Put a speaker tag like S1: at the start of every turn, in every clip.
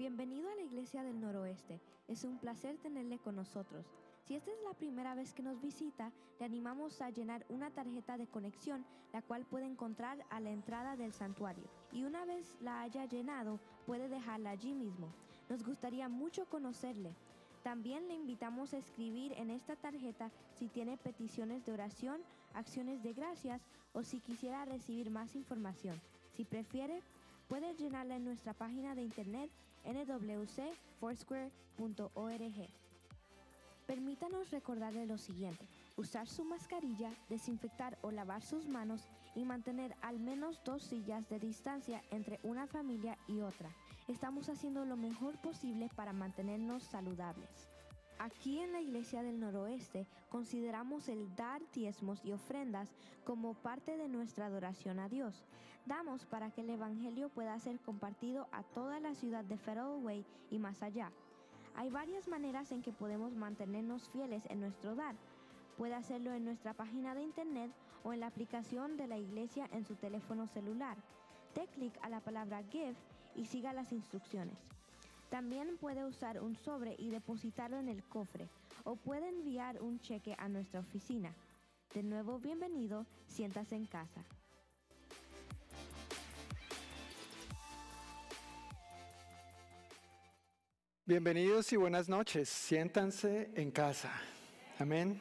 S1: Bienvenido a la Iglesia del Noroeste. Es un placer tenerle con nosotros. Si esta es la primera vez que nos visita, le animamos a llenar una tarjeta de conexión, la cual puede encontrar a la entrada del santuario. Y una vez la haya llenado, puede dejarla allí mismo. Nos gustaría mucho conocerle. También le invitamos a escribir en esta tarjeta si tiene peticiones de oración, acciones de gracias o si quisiera recibir más información. Si prefiere, puede llenarla en nuestra página de internet nwcfoursquare.org. Permítanos recordarle lo siguiente. Usar su mascarilla, desinfectar o lavar sus manos y mantener al menos dos sillas de distancia entre una familia y otra. Estamos haciendo lo mejor posible para mantenernos saludables. Aquí en la Iglesia del Noroeste consideramos el dar diezmos y ofrendas como parte de nuestra adoración a Dios. Damos para que el Evangelio pueda ser compartido a toda la ciudad de Way y más allá. Hay varias maneras en que podemos mantenernos fieles en nuestro dar. Puede hacerlo en nuestra página de internet o en la aplicación de la iglesia en su teléfono celular. Dé clic a la palabra Give y siga las instrucciones. También puede usar un sobre y depositarlo en el cofre o puede enviar un cheque a nuestra oficina. De nuevo, bienvenido, siéntase en casa.
S2: Bienvenidos y buenas noches. Siéntanse en casa. Amén.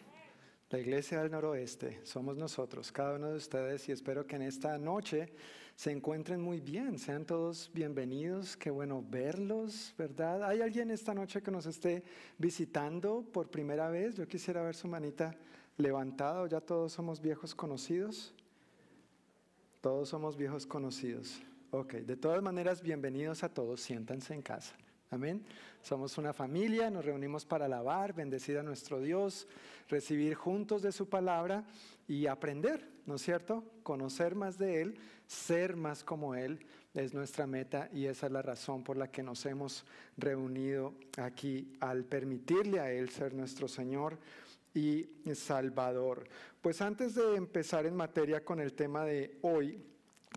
S2: La Iglesia del Noroeste somos nosotros, cada uno de ustedes, y espero que en esta noche se encuentren muy bien. Sean todos bienvenidos. Qué bueno verlos, ¿verdad? ¿Hay alguien esta noche que nos esté visitando por primera vez? Yo quisiera ver su manita levantada. ¿O ya todos somos viejos conocidos? Todos somos viejos conocidos. Ok, de todas maneras, bienvenidos a todos. Siéntanse en casa. Amén. Somos una familia, nos reunimos para alabar, bendecir a nuestro Dios, recibir juntos de su palabra y aprender, ¿no es cierto? Conocer más de Él, ser más como Él es nuestra meta y esa es la razón por la que nos hemos reunido aquí al permitirle a Él ser nuestro Señor y Salvador. Pues antes de empezar en materia con el tema de hoy,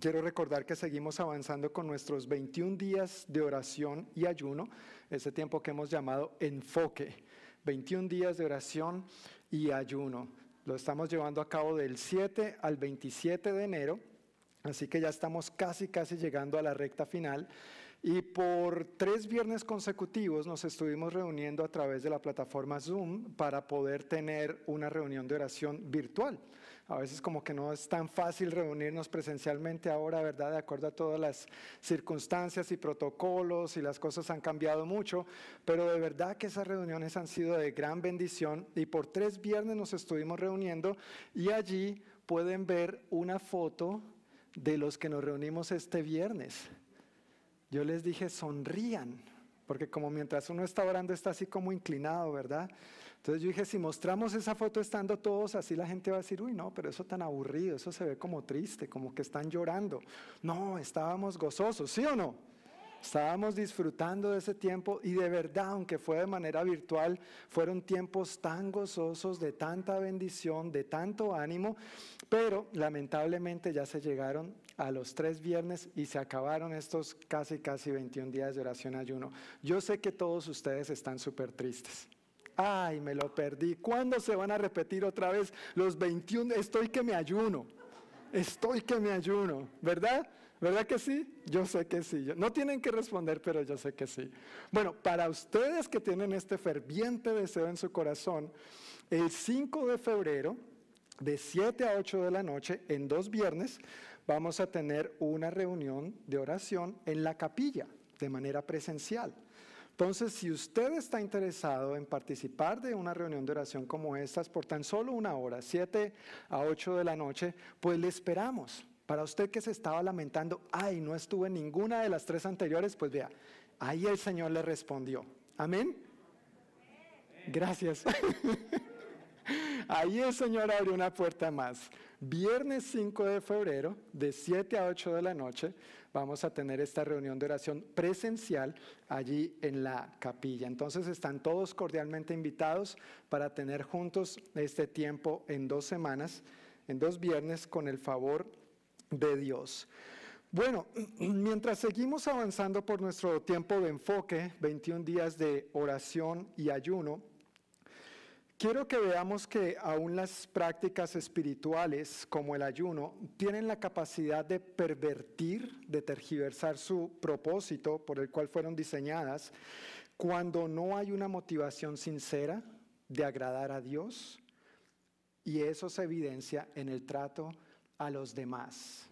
S2: Quiero recordar que seguimos avanzando con nuestros 21 días de oración y ayuno, ese tiempo que hemos llamado enfoque. 21 días de oración y ayuno. Lo estamos llevando a cabo del 7 al 27 de enero, así que ya estamos casi, casi llegando a la recta final. Y por tres viernes consecutivos nos estuvimos reuniendo a través de la plataforma Zoom para poder tener una reunión de oración virtual. A veces como que no es tan fácil reunirnos presencialmente ahora, ¿verdad? De acuerdo a todas las circunstancias y protocolos y las cosas han cambiado mucho, pero de verdad que esas reuniones han sido de gran bendición y por tres viernes nos estuvimos reuniendo y allí pueden ver una foto de los que nos reunimos este viernes. Yo les dije, sonrían, porque como mientras uno está orando está así como inclinado, ¿verdad? Entonces yo dije, si mostramos esa foto estando todos así, la gente va a decir, uy, no, pero eso tan aburrido, eso se ve como triste, como que están llorando. No, estábamos gozosos, ¿sí o no? Estábamos disfrutando de ese tiempo y de verdad, aunque fue de manera virtual, fueron tiempos tan gozosos, de tanta bendición, de tanto ánimo, pero lamentablemente ya se llegaron a los tres viernes y se acabaron estos casi, casi 21 días de oración ayuno. Yo sé que todos ustedes están súper tristes. Ay, me lo perdí. ¿Cuándo se van a repetir otra vez los 21? Estoy que me ayuno. Estoy que me ayuno. ¿Verdad? ¿Verdad que sí? Yo sé que sí. No tienen que responder, pero yo sé que sí. Bueno, para ustedes que tienen este ferviente deseo en su corazón, el 5 de febrero, de 7 a 8 de la noche, en dos viernes, vamos a tener una reunión de oración en la capilla, de manera presencial. Entonces, si usted está interesado en participar de una reunión de oración como estas por tan solo una hora, 7 a 8 de la noche, pues le esperamos. Para usted que se estaba lamentando, ay, no estuve en ninguna de las tres anteriores, pues vea, ahí el Señor le respondió. Amén. Gracias. Ahí el Señor abrió una puerta más. Viernes 5 de febrero, de 7 a 8 de la noche, vamos a tener esta reunión de oración presencial allí en la capilla. Entonces están todos cordialmente invitados para tener juntos este tiempo en dos semanas, en dos viernes, con el favor de Dios. Bueno, mientras seguimos avanzando por nuestro tiempo de enfoque, 21 días de oración y ayuno, quiero que veamos que aún las prácticas espirituales como el ayuno tienen la capacidad de pervertir, de tergiversar su propósito por el cual fueron diseñadas cuando no hay una motivación sincera de agradar a Dios y eso se evidencia en el trato a los demás.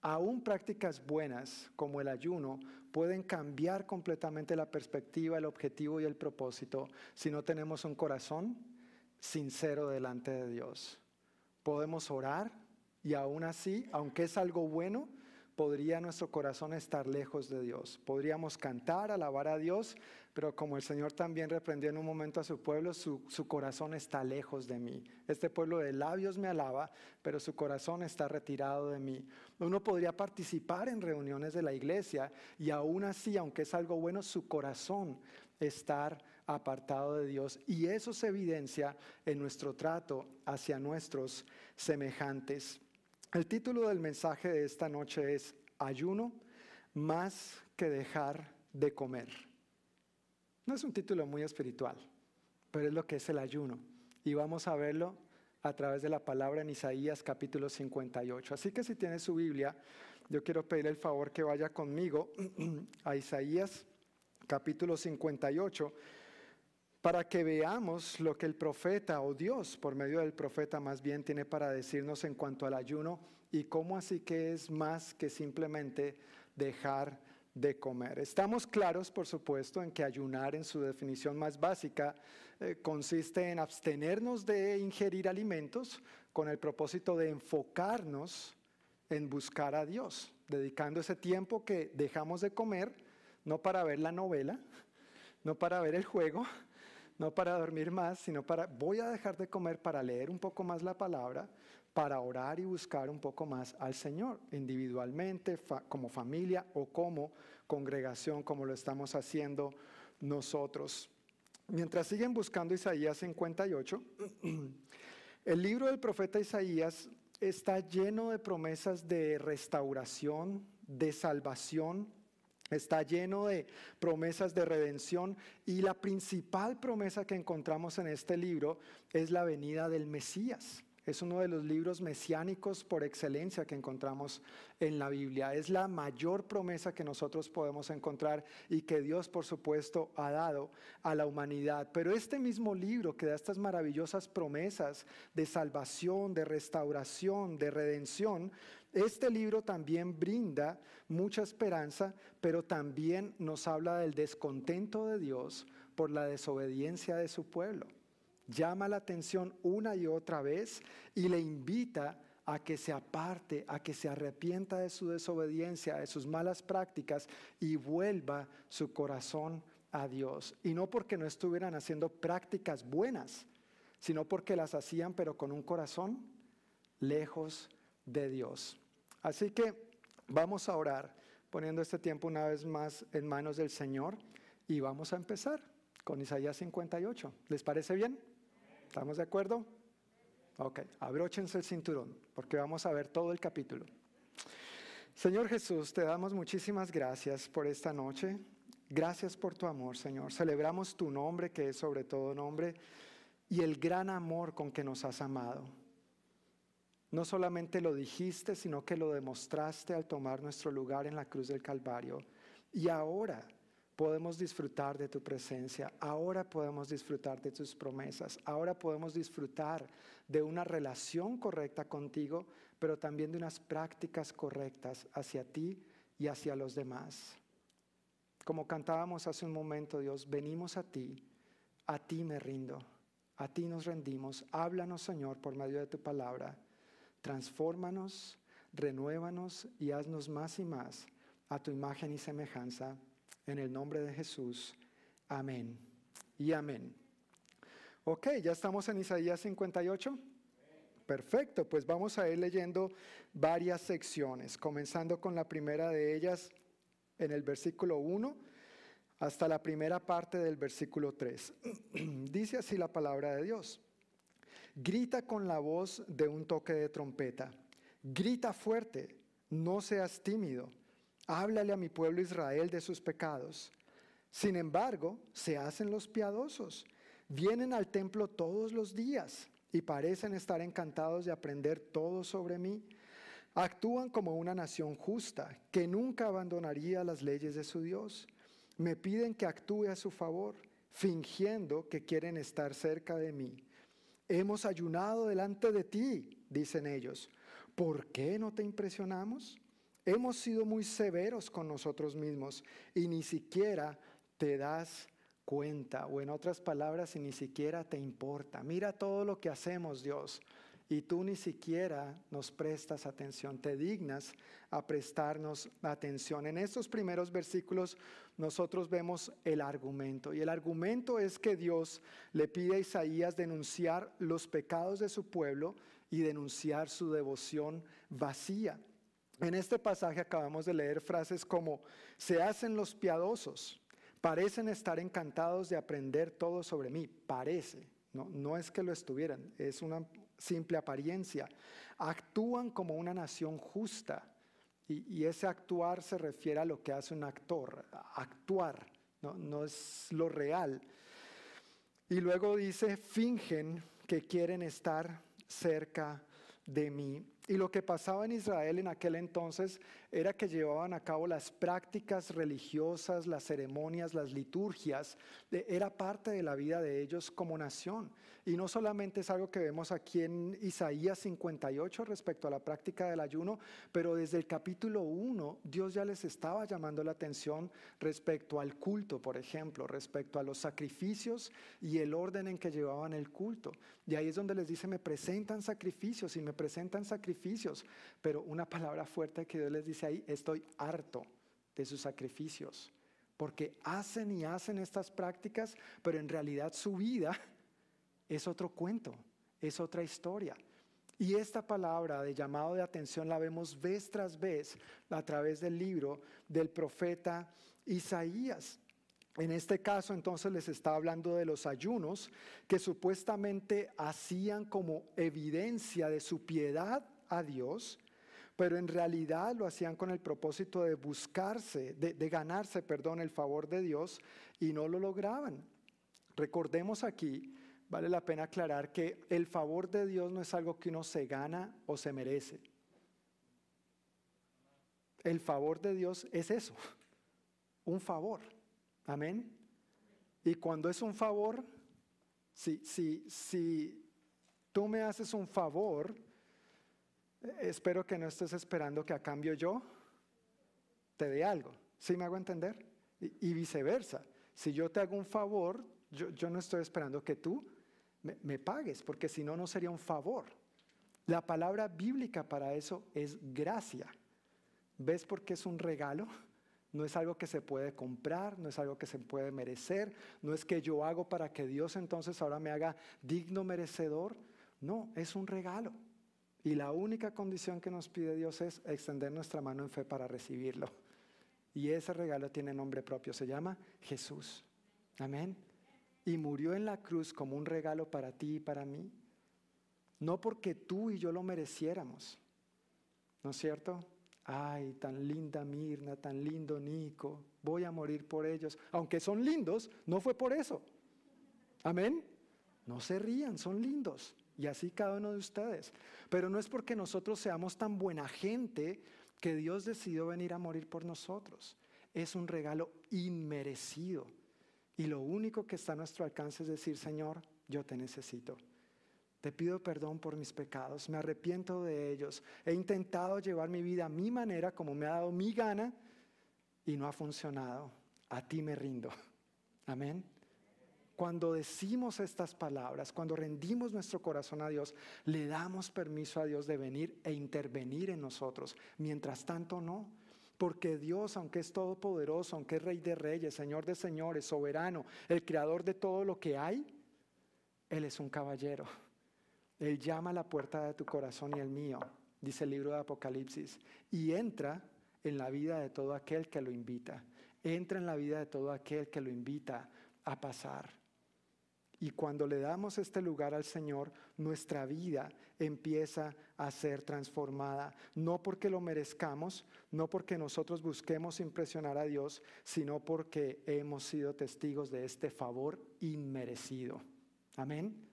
S2: Aún prácticas buenas como el ayuno pueden cambiar completamente la perspectiva, el objetivo y el propósito si no tenemos un corazón sincero delante de Dios. Podemos orar y aún así, aunque es algo bueno, podría nuestro corazón estar lejos de Dios. Podríamos cantar, alabar a Dios, pero como el Señor también reprendió en un momento a su pueblo, su, corazón está lejos de mí. Este pueblo de labios me alaba, pero su corazón está retirado de mí. Uno podría participar en reuniones de la iglesia y aún así, aunque es algo bueno, su corazón estar apartado de Dios. Y eso se evidencia en nuestro trato hacia nuestros semejantes. El título del mensaje de esta noche es Ayuno más que dejar de comer. No es un título muy espiritual, pero es lo que es el ayuno. Y vamos a verlo a través de la palabra en Isaías capítulo 58. Así que si tiene su Biblia, yo quiero pedir el favor que vaya conmigo a Isaías capítulo 58 para que veamos lo que el profeta o Dios, por medio del profeta más bien, tiene para decirnos en cuanto al ayuno y cómo así que es más que simplemente dejar de comer. Estamos claros, por supuesto, en que ayunar en su definición más básica eh, consiste en abstenernos de ingerir alimentos con el propósito de enfocarnos en buscar a Dios, dedicando ese tiempo que dejamos de comer, no para ver la novela, no para ver el juego, no para dormir más, sino para, voy a dejar de comer para leer un poco más la palabra, para orar y buscar un poco más al Señor, individualmente, como familia o como congregación, como lo estamos haciendo nosotros. Mientras siguen buscando Isaías 58, el libro del profeta Isaías está lleno de promesas de restauración, de salvación, Está lleno de promesas de redención y la principal promesa que encontramos en este libro es la venida del Mesías. Es uno de los libros mesiánicos por excelencia que encontramos en la Biblia. Es la mayor promesa que nosotros podemos encontrar y que Dios, por supuesto, ha dado a la humanidad. Pero este mismo libro que da estas maravillosas promesas de salvación, de restauración, de redención, este libro también brinda mucha esperanza, pero también nos habla del descontento de Dios por la desobediencia de su pueblo llama la atención una y otra vez y le invita a que se aparte, a que se arrepienta de su desobediencia, de sus malas prácticas y vuelva su corazón a Dios. Y no porque no estuvieran haciendo prácticas buenas, sino porque las hacían pero con un corazón lejos de Dios. Así que vamos a orar poniendo este tiempo una vez más en manos del Señor y vamos a empezar con Isaías 58. ¿Les parece bien? ¿Estamos de acuerdo? Ok, abróchense el cinturón porque vamos a ver todo el capítulo. Señor Jesús, te damos muchísimas gracias por esta noche. Gracias por tu amor, Señor. Celebramos tu nombre, que es sobre todo nombre, y el gran amor con que nos has amado. No solamente lo dijiste, sino que lo demostraste al tomar nuestro lugar en la cruz del Calvario. Y ahora podemos disfrutar de tu presencia, ahora podemos disfrutar de tus promesas, ahora podemos disfrutar de una relación correcta contigo, pero también de unas prácticas correctas hacia ti y hacia los demás. Como cantábamos hace un momento, Dios, venimos a ti, a ti me rindo, a ti nos rendimos. Háblanos, Señor, por medio de tu palabra. Transfórmanos, renuévanos y haznos más y más a tu imagen y semejanza en el nombre de Jesús. Amén. Y amén. Ok, ya estamos en Isaías 58. Perfecto, pues vamos a ir leyendo varias secciones, comenzando con la primera de ellas en el versículo 1 hasta la primera parte del versículo 3. Dice así la palabra de Dios. Grita con la voz de un toque de trompeta. Grita fuerte no seas tímido, háblale a mi pueblo Israel de sus pecados. Sin embargo, se hacen los piadosos, vienen al templo todos los días y parecen estar encantados de aprender todo sobre mí. Actúan como una nación justa que nunca abandonaría las leyes de su Dios. Me piden que actúe a su favor, fingiendo que quieren estar cerca de mí. Hemos ayunado delante de ti, dicen ellos. ¿Por qué no te impresionamos? Hemos sido muy severos con nosotros mismos y ni siquiera te das cuenta, o en otras palabras, y ni siquiera te importa. Mira todo lo que hacemos, Dios, y tú ni siquiera nos prestas atención, te dignas a prestarnos atención. En estos primeros versículos nosotros vemos el argumento, y el argumento es que Dios le pide a Isaías denunciar los pecados de su pueblo y denunciar su devoción vacía. En este pasaje acabamos de leer frases como, se hacen los piadosos, Parecen estar encantados de aprender todo sobre mí. Parece, no, no es que lo estuvieran, es una simple apariencia. Actúan como una nación justa. Y, ese actuar se refiere a lo que hace un actor. Actuar, no, no es lo real. Y luego dice, fingen que quieren estar cerca de mí. Y lo que pasaba en Israel en aquel entonces era que llevaban a cabo las prácticas religiosas, las ceremonias, las liturgias, era parte de la vida de ellos como nación. Y no solamente es algo que vemos aquí en Isaías 58 respecto a la práctica del ayuno, pero desde el capítulo 1 Dios ya les estaba llamando la atención respecto al culto, por ejemplo, respecto a los sacrificios y el orden en que llevaban el culto. Y ahí es donde les dice, me presentan sacrificios y me presentan sacrificios. Pero una palabra fuerte que Dios les dice ahí, estoy harto de sus sacrificios. Porque hacen y hacen estas prácticas, pero en realidad su vida es otro cuento, es otra historia. Y esta palabra de llamado de atención la vemos vez tras vez a través del libro del profeta Isaías. En este caso entonces les está hablando de los ayunos que supuestamente hacían como evidencia de su piedad a Dios, pero en realidad lo hacían con el propósito de buscarse, de, ganarse, perdón, el favor de Dios y no lo lograban. Recordemos aquí, vale la pena aclarar que el favor de Dios no es algo que uno se gana o se merece. El favor de Dios es eso, un favor. Amén. Y cuando es un favor, si, si, si tú me haces un favor, espero que no estés esperando que a cambio yo te dé algo. ¿Sí me hago entender? Y, viceversa. Si yo te hago un favor, yo, no estoy esperando que tú me, me pagues, porque si no, no sería un favor. La palabra bíblica para eso es gracia. ¿Ves por qué es un regalo? No es algo que se puede comprar, no es algo que se puede merecer, no es que yo hago para que Dios entonces ahora me haga digno merecedor. No, es un regalo. Y la única condición que nos pide Dios es extender nuestra mano en fe para recibirlo. Y ese regalo tiene nombre propio, se llama Jesús. Amén. Y murió en la cruz como un regalo para ti y para mí. No porque tú y yo lo mereciéramos. ¿No es cierto? ay, tan linda Mirna, tan lindo Nico, voy a morir por ellos. Aunque son lindos, no fue por eso. Amén. No se rían, son lindos. Y así cada uno de ustedes. Pero no es porque nosotros seamos tan buena gente que Dios decidió venir a morir por nosotros. Es un regalo inmerecido. Y lo único que está a nuestro alcance es decir, Señor, yo te necesito. Te pido perdón por mis pecados, me arrepiento de ellos. He intentado llevar mi vida a mi manera, como me ha dado mi gana, y no ha funcionado. A ti me rindo. Amén. Cuando decimos estas palabras, cuando rendimos nuestro corazón a Dios, le damos permiso a Dios de venir e intervenir en nosotros. Mientras tanto, no. Porque Dios, aunque es todopoderoso, aunque es Rey de Reyes, Señor de Señores, soberano, el creador de todo lo que hay, Él es un caballero él llama a la puerta de tu corazón y el mío, dice el libro de Apocalipsis, y entra en la vida de todo aquel que lo invita. Entra en la vida de todo aquel que lo invita a pasar. Y cuando le damos este lugar al Señor, nuestra vida empieza a ser transformada. No porque lo merezcamos, no porque nosotros busquemos impresionar a Dios, sino porque hemos sido testigos de este favor inmerecido. Amén.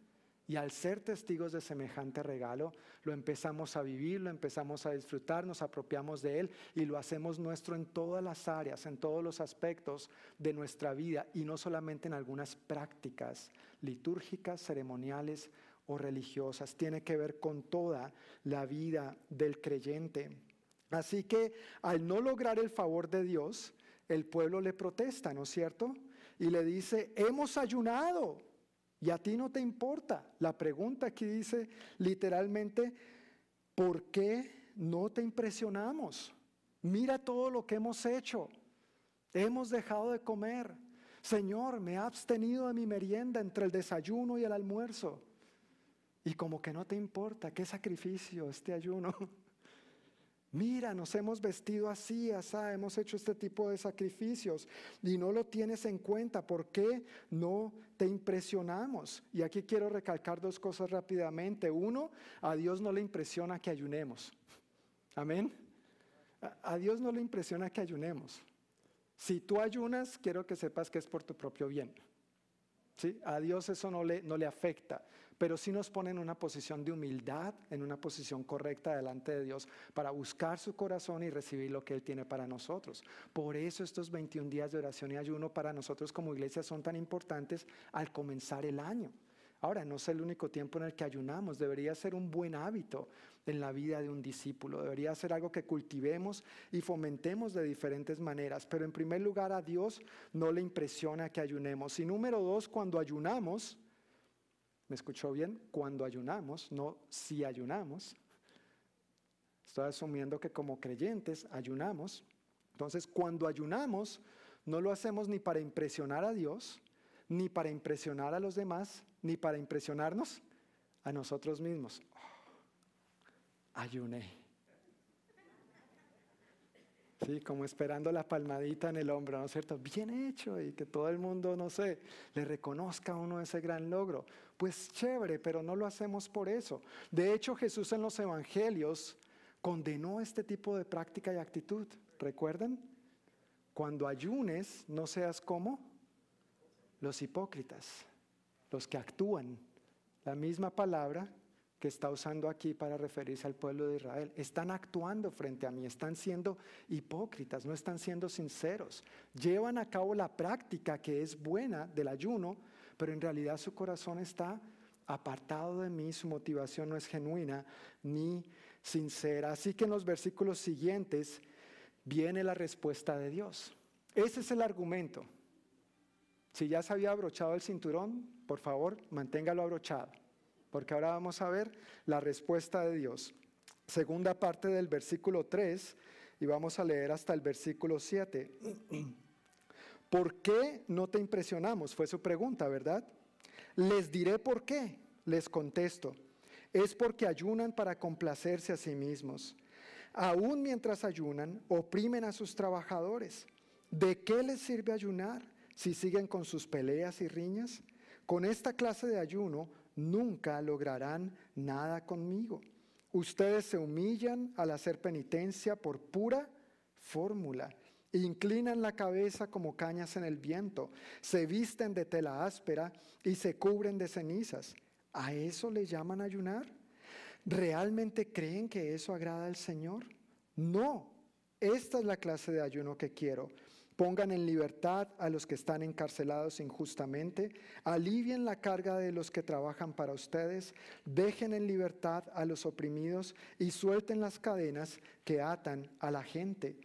S2: Y al ser testigos de semejante regalo, lo empezamos a vivir, lo empezamos a disfrutar, nos apropiamos de él y lo hacemos nuestro en todas las áreas, en todos los aspectos de nuestra vida y no solamente en algunas prácticas litúrgicas, ceremoniales o religiosas. Tiene que ver con toda la vida del creyente. Así que al no lograr el favor de Dios, el pueblo le protesta, ¿no es cierto? Y le dice, hemos ayunado y a ti no te importa. La pregunta aquí dice literalmente, ¿por qué no te impresionamos? Mira todo lo que hemos hecho. Hemos dejado de comer. Señor, me he abstenido de mi merienda entre el desayuno y el almuerzo. Y como que no te importa, qué sacrificio este ayuno. Mira, nos hemos vestido así, así, hemos hecho este tipo de sacrificios y no lo tienes en cuenta. ¿Por qué no te impresionamos? Y aquí quiero recalcar dos cosas rápidamente. Uno, a Dios no le impresiona que ayunemos. Amén. A Dios no le impresiona que ayunemos. Si tú ayunas, quiero que sepas que es por tu propio bien. ¿Sí? A Dios eso no le, no le afecta pero sí nos pone en una posición de humildad, en una posición correcta delante de Dios para buscar su corazón y recibir lo que Él tiene para nosotros. Por eso estos 21 días de oración y ayuno para nosotros como iglesia son tan importantes al comenzar el año. Ahora, no es el único tiempo en el que ayunamos, debería ser un buen hábito en la vida de un discípulo, debería ser algo que cultivemos y fomentemos de diferentes maneras, pero en primer lugar a Dios no le impresiona que ayunemos. Y número dos, cuando ayunamos, ¿Me escuchó bien? Cuando ayunamos, no si ayunamos. Estoy asumiendo que como creyentes ayunamos. Entonces, cuando ayunamos, no lo hacemos ni para impresionar a Dios, ni para impresionar a los demás, ni para impresionarnos a nosotros mismos. ayuné. Sí, como esperando la palmadita en el hombro, ¿no es cierto? Bien hecho y que todo el mundo, no sé, le reconozca a uno ese gran logro. Pues chévere, pero no lo hacemos por eso. De hecho, Jesús en los evangelios condenó este tipo de práctica y actitud. ¿Recuerdan? Cuando ayunes, no seas como los hipócritas, los que actúan la misma palabra que está usando aquí para referirse al pueblo de Israel. Están actuando frente a mí, están siendo hipócritas, no están siendo sinceros. Llevan a cabo la práctica que es buena del ayuno, pero en realidad su corazón está apartado de mí, su motivación no es genuina ni sincera. Así que en los versículos siguientes viene la respuesta de Dios. Ese es el argumento. Si ya se había abrochado el cinturón, por favor, manténgalo abrochado porque ahora vamos a ver la respuesta de Dios. Segunda parte del versículo 3 y vamos a leer hasta el versículo 7. ¿Por qué no te impresionamos? Fue su pregunta, ¿verdad? Les diré por qué. Les contesto. Es porque ayunan para complacerse a sí mismos. Aún mientras ayunan, oprimen a sus trabajadores. ¿De qué les sirve ayunar si siguen con sus peleas y riñas? Con esta clase de ayuno nunca lograrán nada conmigo. Ustedes se humillan al hacer penitencia por pura fórmula. Inclinan la cabeza como cañas en el viento, se visten de tela áspera y se cubren de cenizas. ¿A eso le llaman ayunar? ¿Realmente creen que eso agrada al Señor? No, esta es la clase de ayuno que quiero Pongan en libertad a los que están encarcelados injustamente, alivien la carga de los que trabajan para ustedes, dejen en libertad a los oprimidos y suelten las cadenas que atan a la gente.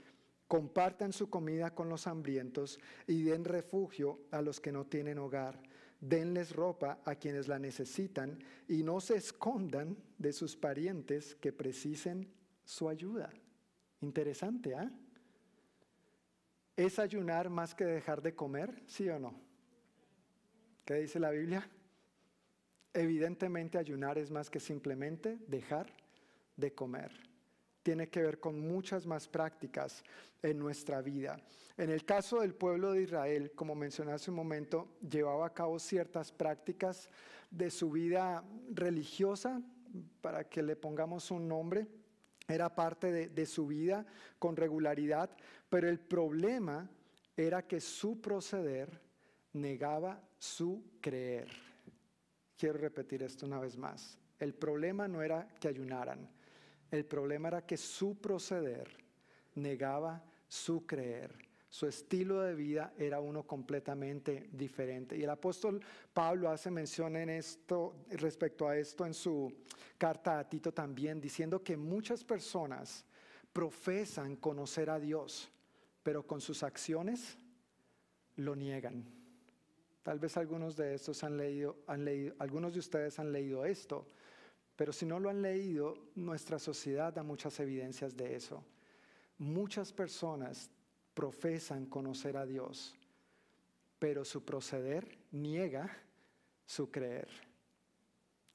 S2: Compartan su comida con los hambrientos y den refugio a los que no tienen hogar. Denles ropa a quienes la necesitan y no se escondan de sus parientes que precisen su ayuda. Interesante, ¿ah? ¿Es ayunar más que dejar de comer? ¿Sí o no? ¿Qué dice la Biblia? Evidentemente ayunar es más que simplemente dejar de comer. tiene que ver con muchas más prácticas en nuestra vida. En el caso del pueblo de Israel, como mencioné hace un momento, llevaba a cabo ciertas prácticas de su vida religiosa, para que le pongamos un nombre, era parte de, de su vida con regularidad, pero el problema era que su proceder negaba su creer. Quiero repetir esto una vez más. El problema no era que ayunaran, el problema era que su proceder negaba su creer. Su estilo de vida era uno completamente diferente. Y el apóstol Pablo hace mención en esto, respecto a esto en su carta a Tito también, diciendo que muchas personas profesan conocer a Dios, pero con sus acciones lo niegan. Tal vez algunos de estos han leído, han leído, algunos de ustedes han leído esto, pero si no lo han leído, nuestra sociedad da muchas evidencias de eso. Muchas personas profesan conocer a Dios, pero su proceder niega su creer.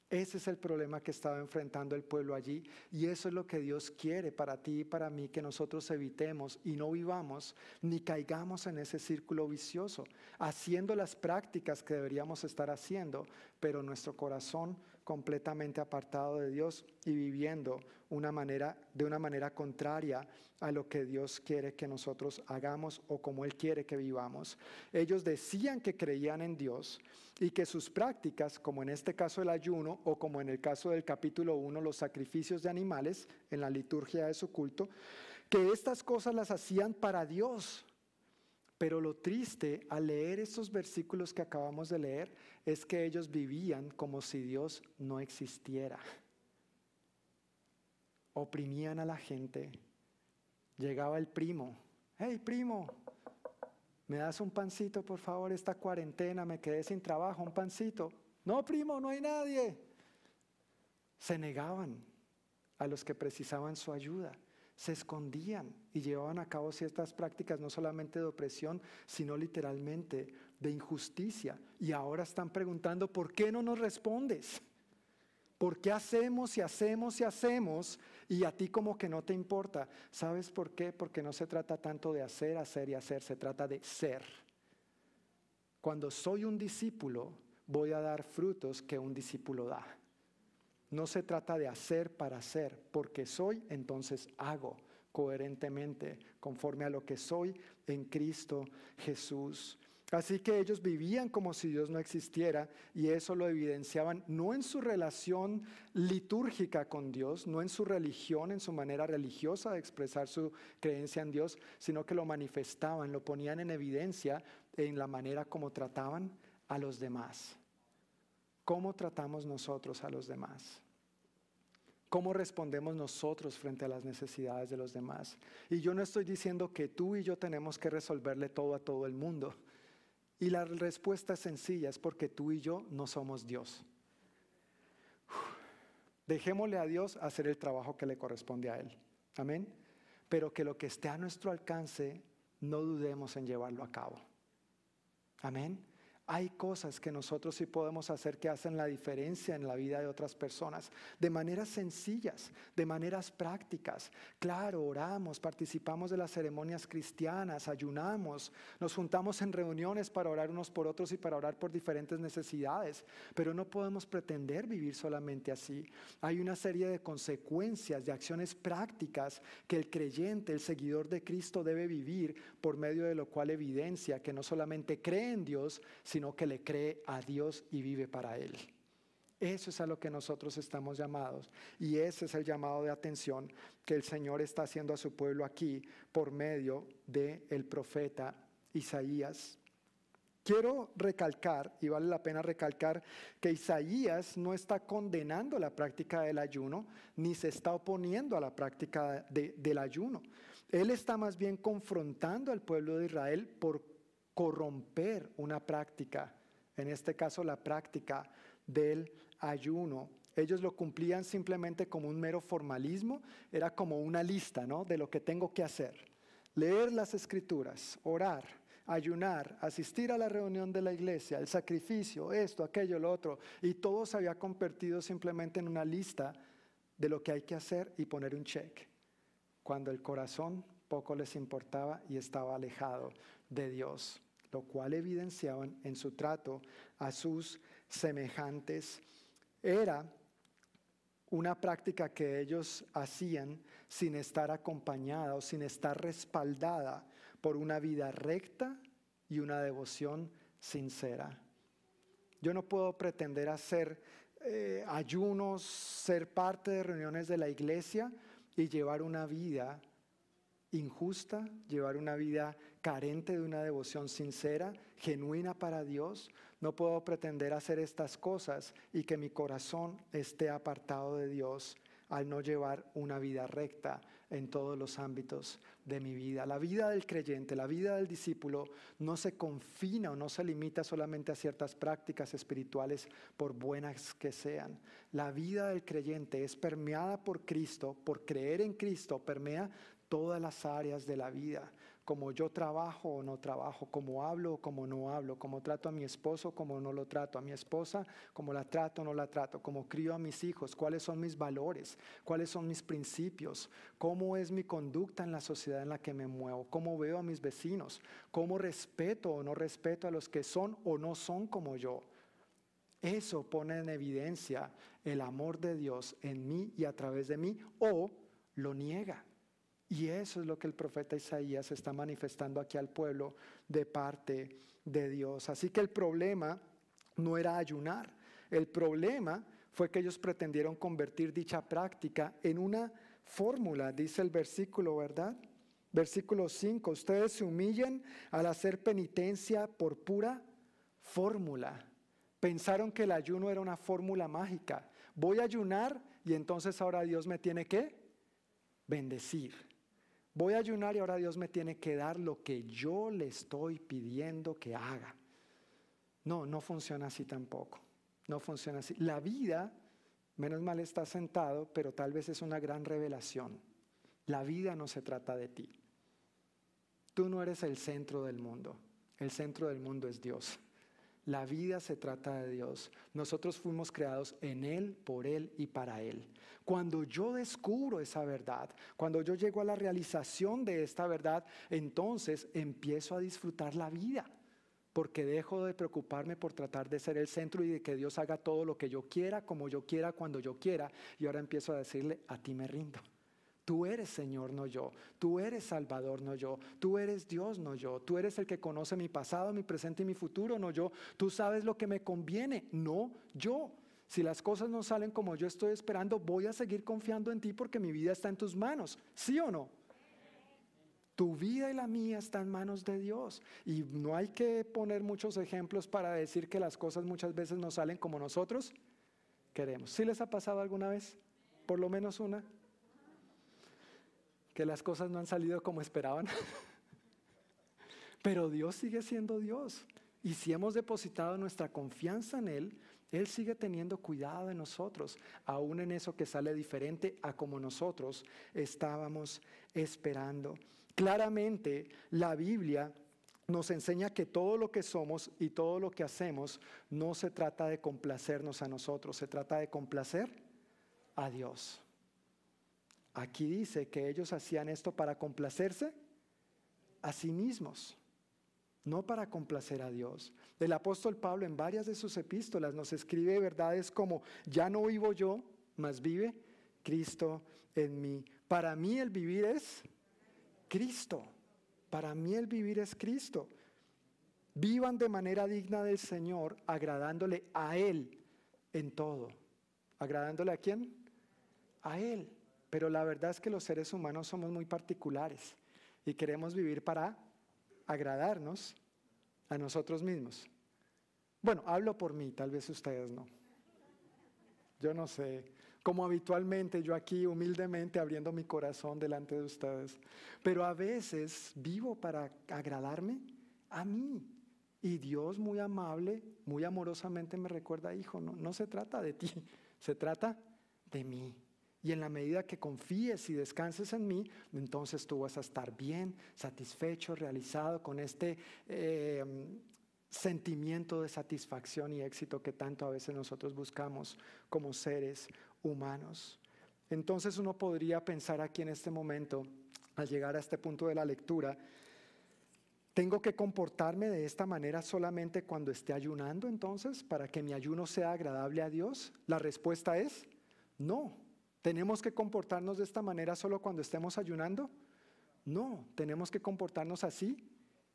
S2: Ese es el problema que estaba enfrentando el pueblo allí y eso es lo que Dios quiere para ti y para mí, que nosotros evitemos y no vivamos ni caigamos en ese círculo vicioso, haciendo las prácticas que deberíamos estar haciendo, pero nuestro corazón completamente apartado de Dios y viviendo una manera, de una manera contraria a lo que Dios quiere que nosotros hagamos o como Él quiere que vivamos. Ellos decían que creían en Dios y que sus prácticas, como en este caso el ayuno o como en el caso del capítulo 1, los sacrificios de animales en la liturgia de su culto, que estas cosas las hacían para Dios pero lo triste al leer estos versículos que acabamos de leer es que ellos vivían como si Dios no existiera. Oprimían a la gente. Llegaba el primo. Hey, primo, ¿me das un pancito, por favor? Esta cuarentena, me quedé sin trabajo, un pancito. No, primo, no hay nadie. Se negaban a los que precisaban su ayuda se escondían y llevaban a cabo ciertas prácticas no solamente de opresión, sino literalmente de injusticia. Y ahora están preguntando, ¿por qué no nos respondes? ¿Por qué hacemos y hacemos y hacemos y a ti como que no te importa? ¿Sabes por qué? Porque no se trata tanto de hacer, hacer y hacer, se trata de ser. Cuando soy un discípulo, voy a dar frutos que un discípulo da. No se trata de hacer para hacer, porque soy, entonces hago coherentemente, conforme a lo que soy en Cristo Jesús. Así que ellos vivían como si Dios no existiera y eso lo evidenciaban no en su relación litúrgica con Dios, no en su religión, en su manera religiosa de expresar su creencia en Dios, sino que lo manifestaban, lo ponían en evidencia en la manera como trataban a los demás. ¿Cómo tratamos nosotros a los demás? ¿Cómo respondemos nosotros frente a las necesidades de los demás? Y yo no estoy diciendo que tú y yo tenemos que resolverle todo a todo el mundo. Y la respuesta es sencilla, es porque tú y yo no somos Dios. Dejémosle a Dios hacer el trabajo que le corresponde a Él. Amén. Pero que lo que esté a nuestro alcance, no dudemos en llevarlo a cabo. Amén. Hay cosas que nosotros sí podemos hacer que hacen la diferencia en la vida de otras personas, de maneras sencillas, de maneras prácticas. Claro, oramos, participamos de las ceremonias cristianas, ayunamos, nos juntamos en reuniones para orar unos por otros y para orar por diferentes necesidades, pero no podemos pretender vivir solamente así. Hay una serie de consecuencias, de acciones prácticas que el creyente, el seguidor de Cristo debe vivir, por medio de lo cual evidencia que no solamente cree en Dios, sino que le cree a Dios y vive para Él. Eso es a lo que nosotros estamos llamados y ese es el llamado de atención que el Señor está haciendo a su pueblo aquí por medio del el profeta Isaías. Quiero recalcar, y vale la pena recalcar, que Isaías no está condenando la práctica del ayuno, ni se está oponiendo a la práctica del ayuno. Él está más bien confrontando al pueblo de Israel por corromper una práctica, en este caso la práctica del ayuno. Ellos lo cumplían simplemente como un mero formalismo, era como una lista ¿no? de lo que tengo que hacer. Leer las escrituras, orar, ayunar, asistir a la reunión de la iglesia, el sacrificio, esto, aquello, lo otro, y todo se había convertido simplemente en una lista de lo que hay que hacer y poner un check. cuando el corazón poco les importaba y estaba alejado de Dios, lo cual evidenciaban en su trato a sus semejantes. Era una práctica que ellos hacían sin estar acompañada o sin estar respaldada por una vida recta y una devoción sincera. Yo no puedo pretender hacer eh, ayunos, ser parte de reuniones de la iglesia y llevar una vida injusta, llevar una vida carente de una devoción sincera, genuina para Dios. No puedo pretender hacer estas cosas y que mi corazón esté apartado de Dios al no llevar una vida recta en todos los ámbitos de mi vida. La vida del creyente, la vida del discípulo no se confina o no se limita solamente a ciertas prácticas espirituales por buenas que sean. La vida del creyente es permeada por Cristo, por creer en Cristo, permea todas las áreas de la vida, como yo trabajo o no trabajo, como hablo o como no hablo, como trato a mi esposo, como no lo trato, a mi esposa, como la trato o no la trato, como crío a mis hijos, cuáles son mis valores, cuáles son mis principios, cómo es mi conducta en la sociedad en la que me muevo, cómo veo a mis vecinos, cómo respeto o no respeto a los que son o no son como yo. Eso pone en evidencia el amor de Dios en mí y a través de mí o lo niega. Y eso es lo que el profeta Isaías está manifestando aquí al pueblo de parte de Dios. Así que el problema no era ayunar, el problema fue que ellos pretendieron convertir dicha práctica en una fórmula, dice el versículo, ¿verdad? Versículo 5, ustedes se humillan al hacer penitencia por pura fórmula. Pensaron que el ayuno era una fórmula mágica. Voy a ayunar y entonces ahora Dios me tiene que bendecir. Voy a ayunar y ahora Dios me tiene que dar lo que yo le estoy pidiendo que haga. No, no funciona así tampoco. No funciona así. La vida, menos mal está sentado, pero tal vez es una gran revelación. La vida no se trata de ti. Tú no eres el centro del mundo. El centro del mundo es Dios. La vida se trata de Dios. Nosotros fuimos creados en Él, por Él y para Él. Cuando yo descubro esa verdad, cuando yo llego a la realización de esta verdad, entonces empiezo a disfrutar la vida. Porque dejo de preocuparme por tratar de ser el centro y de que Dios haga todo lo que yo quiera, como yo quiera, cuando yo quiera. Y ahora empiezo a decirle, a ti me rindo. Tú eres Señor, no yo. Tú eres Salvador, no yo. Tú eres Dios, no yo. Tú eres el que conoce mi pasado, mi presente y mi futuro, no yo. Tú sabes lo que me conviene, no yo. Si las cosas no salen como yo estoy esperando, voy a seguir confiando en ti porque mi vida está en tus manos. ¿Sí o no? Tu vida y la mía están en manos de Dios. Y no hay que poner muchos ejemplos para decir que las cosas muchas veces no salen como nosotros queremos. ¿Sí les ha pasado alguna vez? Por lo menos una que las cosas no han salido como esperaban. Pero Dios sigue siendo Dios. Y si hemos depositado nuestra confianza en Él, Él sigue teniendo cuidado de nosotros, aún en eso que sale diferente a como nosotros estábamos esperando. Claramente, la Biblia nos enseña que todo lo que somos y todo lo que hacemos no se trata de complacernos a nosotros, se trata de complacer a Dios. Aquí dice que ellos hacían esto para complacerse a sí mismos, no para complacer a Dios. El apóstol Pablo en varias de sus epístolas nos escribe verdades como, ya no vivo yo, mas vive Cristo en mí. Para mí el vivir es Cristo. Para mí el vivir es Cristo. Vivan de manera digna del Señor, agradándole a Él en todo. ¿Agradándole a quién? A Él. Pero la verdad es que los seres humanos somos muy particulares y queremos vivir para agradarnos a nosotros mismos. Bueno, hablo por mí, tal vez ustedes no. Yo no sé, como habitualmente yo aquí humildemente abriendo mi corazón delante de ustedes, pero a veces vivo para agradarme a mí. Y Dios muy amable, muy amorosamente me recuerda, hijo, no, no se trata de ti, se trata de mí. Y en la medida que confíes y descanses en mí, entonces tú vas a estar bien, satisfecho, realizado con este eh, sentimiento de satisfacción y éxito que tanto a veces nosotros buscamos como seres humanos. Entonces uno podría pensar aquí en este momento, al llegar a este punto de la lectura, ¿tengo que comportarme de esta manera solamente cuando esté ayunando entonces para que mi ayuno sea agradable a Dios? La respuesta es no. ¿Tenemos que comportarnos de esta manera solo cuando estemos ayunando? No, tenemos que comportarnos así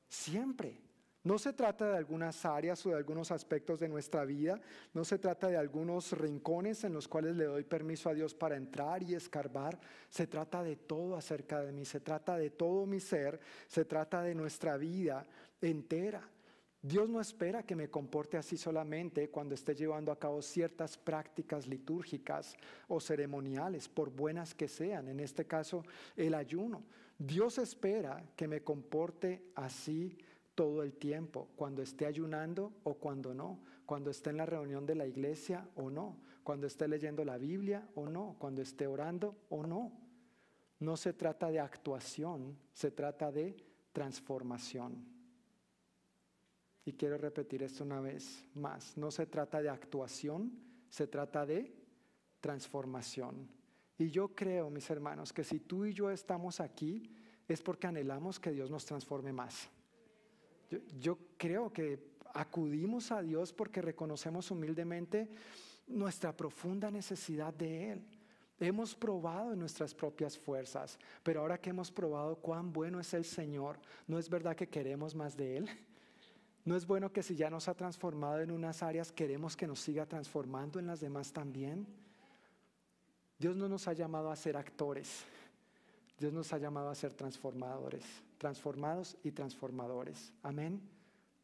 S2: siempre. No se trata de algunas áreas o de algunos aspectos de nuestra vida, no se trata de algunos rincones en los cuales le doy permiso a Dios para entrar y escarbar, se trata de todo acerca de mí, se trata de todo mi ser, se trata de nuestra vida entera. Dios no espera que me comporte así solamente cuando esté llevando a cabo ciertas prácticas litúrgicas o ceremoniales, por buenas que sean, en este caso el ayuno. Dios espera que me comporte así todo el tiempo, cuando esté ayunando o cuando no, cuando esté en la reunión de la iglesia o no, cuando esté leyendo la Biblia o no, cuando esté orando o no. No se trata de actuación, se trata de transformación. Y quiero repetir esto una vez más, no se trata de actuación, se trata de transformación. Y yo creo, mis hermanos, que si tú y yo estamos aquí es porque anhelamos que Dios nos transforme más. Yo, creo que acudimos a Dios porque reconocemos humildemente nuestra profunda necesidad de Él. Hemos probado en nuestras propias fuerzas, pero ahora que hemos probado cuán bueno es el Señor, ¿no es verdad que queremos más de Él? ¿No es bueno que si ya nos ha transformado en unas áreas, queremos que nos siga transformando en las demás también? Dios no nos ha llamado a ser actores, Dios nos ha llamado a ser transformadores transformados y transformadores. Amén.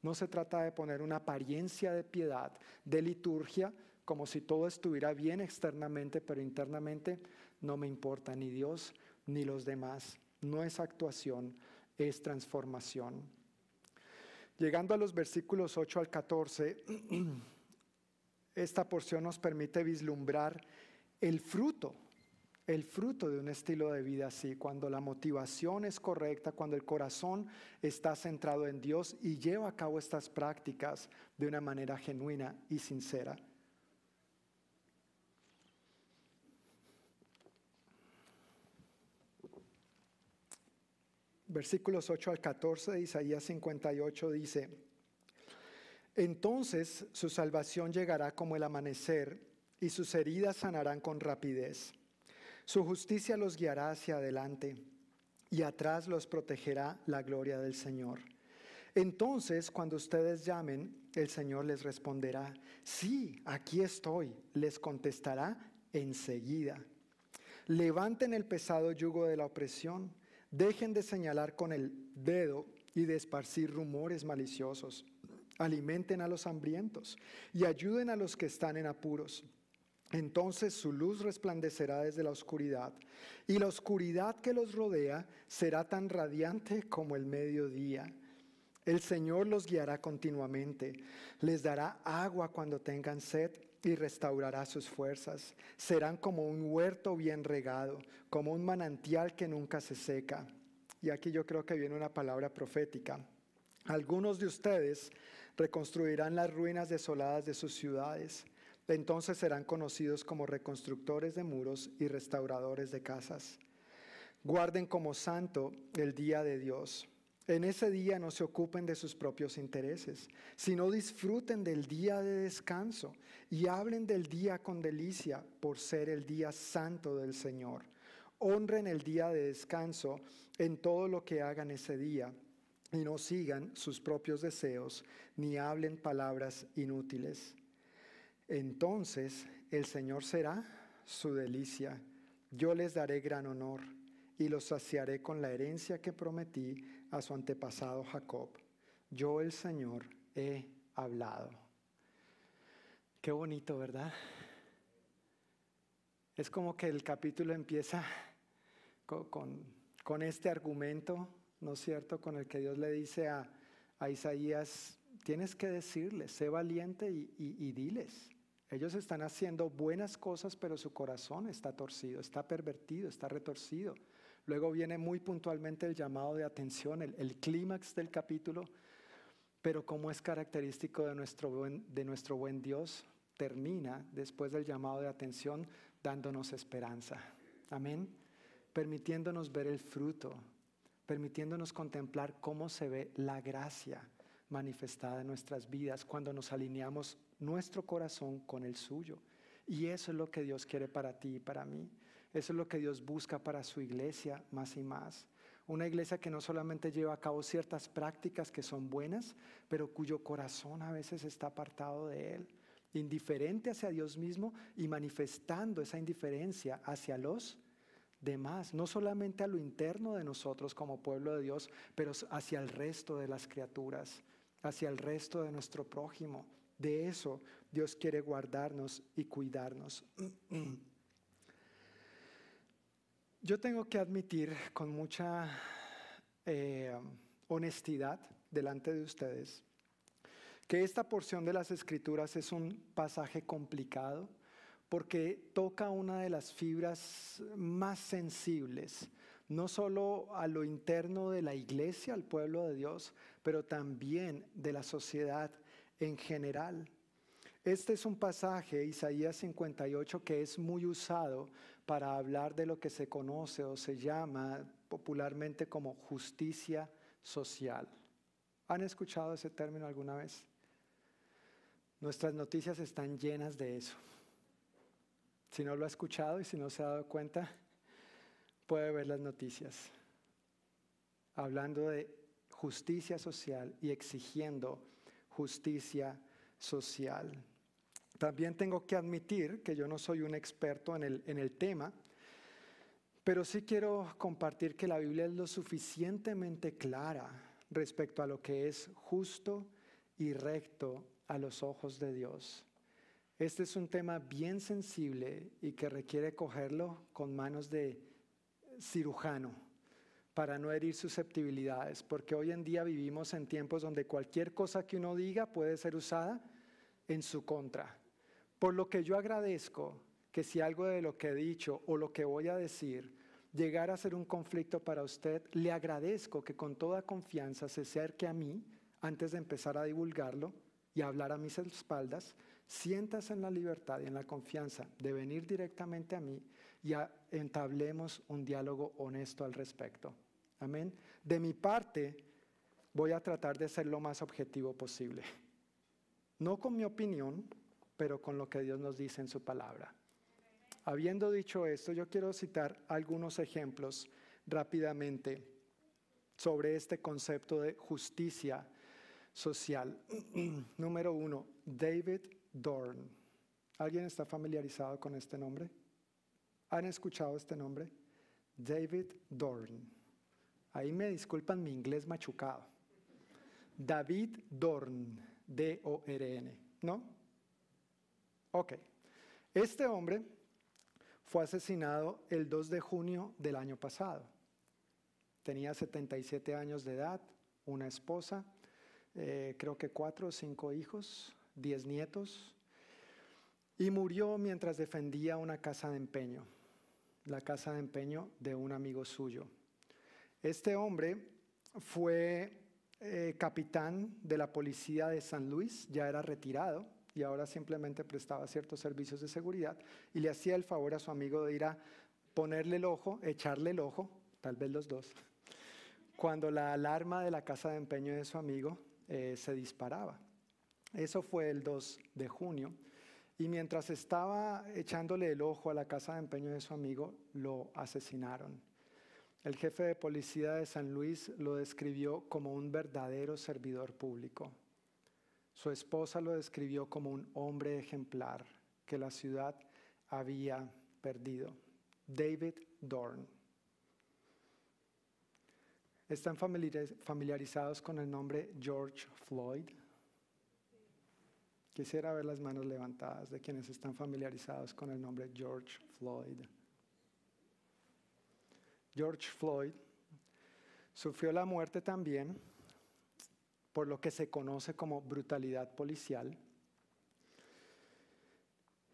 S2: No se trata de poner una apariencia de piedad, de liturgia, como si todo estuviera bien externamente, pero internamente no me importa ni Dios ni los demás. No es actuación, es transformación. Llegando a los versículos 8 al 14, esta porción nos permite vislumbrar el fruto el fruto de un estilo de vida así, cuando la motivación es correcta, cuando el corazón está centrado en Dios y lleva a cabo estas prácticas de una manera genuina y sincera. Versículos 8 al 14 de Isaías 58 dice, entonces su salvación llegará como el amanecer y sus heridas sanarán con rapidez. Su justicia los guiará hacia adelante y atrás los protegerá la gloria del Señor. Entonces, cuando ustedes llamen, el Señor les responderá, sí, aquí estoy, les contestará enseguida. Levanten el pesado yugo de la opresión, dejen de señalar con el dedo y de esparcir rumores maliciosos. Alimenten a los hambrientos y ayuden a los que están en apuros entonces su luz resplandecerá desde la oscuridad, y la oscuridad que los rodea será tan radiante como el mediodía. El Señor los guiará continuamente, les dará agua cuando tengan sed y restaurará sus fuerzas. Serán como un huerto bien regado, como un manantial que nunca se seca. Y aquí yo creo que viene una palabra profética. Algunos de ustedes reconstruirán las ruinas desoladas de sus ciudades entonces serán conocidos como reconstructores de muros y restauradores de casas. Guarden como santo el día de Dios. En ese día no se ocupen de sus propios intereses, sino disfruten del día de descanso y hablen del día con delicia por ser el día santo del Señor. Honren el día de descanso en todo lo que hagan ese día y no sigan sus propios deseos ni hablen palabras inútiles. Entonces el Señor será su delicia. Yo les daré gran honor y los saciaré con la herencia que prometí a su antepasado Jacob. Yo el Señor he hablado. Qué bonito, ¿verdad? Es como que el capítulo empieza con, este argumento, ¿no es cierto?, con el que Dios le dice a, Isaías, tienes que decirles, sé valiente y diles. Ellos están haciendo buenas cosas, pero su corazón está torcido, está pervertido, está retorcido. Luego viene muy puntualmente el llamado de atención, el, clímax del capítulo, pero como es característico de nuestro, buen, de nuestro buen Dios, termina después del llamado de atención dándonos esperanza. Amén. Permitiéndonos ver el fruto, permitiéndonos contemplar cómo se ve la gracia manifestada en nuestras vidas cuando nos alineamos nuestro corazón con el suyo. Y eso es lo que Dios quiere para ti y para mí. Eso es lo que Dios busca para su iglesia más y más. Una iglesia que no solamente lleva a cabo ciertas prácticas que son buenas, pero cuyo corazón a veces está apartado de Él, indiferente hacia Dios mismo y manifestando esa indiferencia hacia los demás, no solamente a lo interno de nosotros como pueblo de Dios, pero hacia el resto de las criaturas, hacia el resto de nuestro prójimo. De eso Dios quiere guardarnos y cuidarnos. Yo tengo que admitir con mucha eh, honestidad delante de ustedes que esta porción de las escrituras es un pasaje complicado porque toca una de las fibras más sensibles, no solo a lo interno de la iglesia, al pueblo de Dios, pero también de la sociedad en general. Este es un pasaje, Isaías 58, que es muy usado para hablar de lo que se conoce o se llama popularmente como justicia social. ¿Han escuchado ese término alguna vez? Nuestras noticias están llenas de eso. Si no lo ha escuchado y si no se ha dado cuenta, puede ver las noticias. Hablando de justicia social y exigiendo justicia social. También tengo que admitir que yo no soy un experto en el, en el tema, pero sí quiero compartir que la Biblia es lo suficientemente clara respecto a lo que es justo y recto a los ojos de Dios. Este es un tema bien sensible y que requiere cogerlo con manos de cirujano para no herir susceptibilidades, porque hoy en día vivimos en tiempos donde cualquier cosa que uno diga puede ser usada en su contra. Por lo que yo agradezco que si algo de lo que he dicho o lo que voy a decir llegara a ser un conflicto para usted, le agradezco que con toda confianza se acerque a mí antes de empezar a divulgarlo y hablar a mis espaldas, siéntase en la libertad y en la confianza de venir directamente a mí y entablemos un diálogo honesto al respecto. Amén. De mi parte, voy a tratar de ser lo más objetivo posible. No con mi opinión, pero con lo que Dios nos dice en su palabra. Habiendo dicho esto, yo quiero citar algunos ejemplos rápidamente sobre este concepto de justicia social. Número uno, David Dorn. ¿Alguien está familiarizado con este nombre? ¿Han escuchado este nombre? David Dorn. Ahí me disculpan mi inglés machucado. David Dorn, D-O-R-N, ¿no? Ok. Este hombre fue asesinado el 2 de junio del año pasado. Tenía 77 años de edad, una esposa, eh, creo que cuatro o cinco hijos, diez nietos, y murió mientras defendía una casa de empeño, la casa de empeño de un amigo suyo. Este hombre fue eh, capitán de la policía de San Luis, ya era retirado, y ahora simplemente prestaba ciertos servicios de seguridad y le hacía el favor a su amigo de ir a ponerle el ojo, echarle el ojo, tal vez los dos, cuando la alarma de la casa de empeño de su amigo eh, se disparaba. Eso fue el 2 de junio. Y mientras estaba echándole el ojo a la casa de empeño de su amigo, lo asesinaron. El jefe de policía de San Luis lo describió como un verdadero servidor público. Su esposa lo describió como un hombre ejemplar que la ciudad había perdido. David Dorn. ¿Están familiarizados con el nombre George Floyd? Quisiera ver las manos levantadas de quienes están familiarizados con el nombre George Floyd. George Floyd sufrió la muerte también por lo que se conoce como brutalidad policial.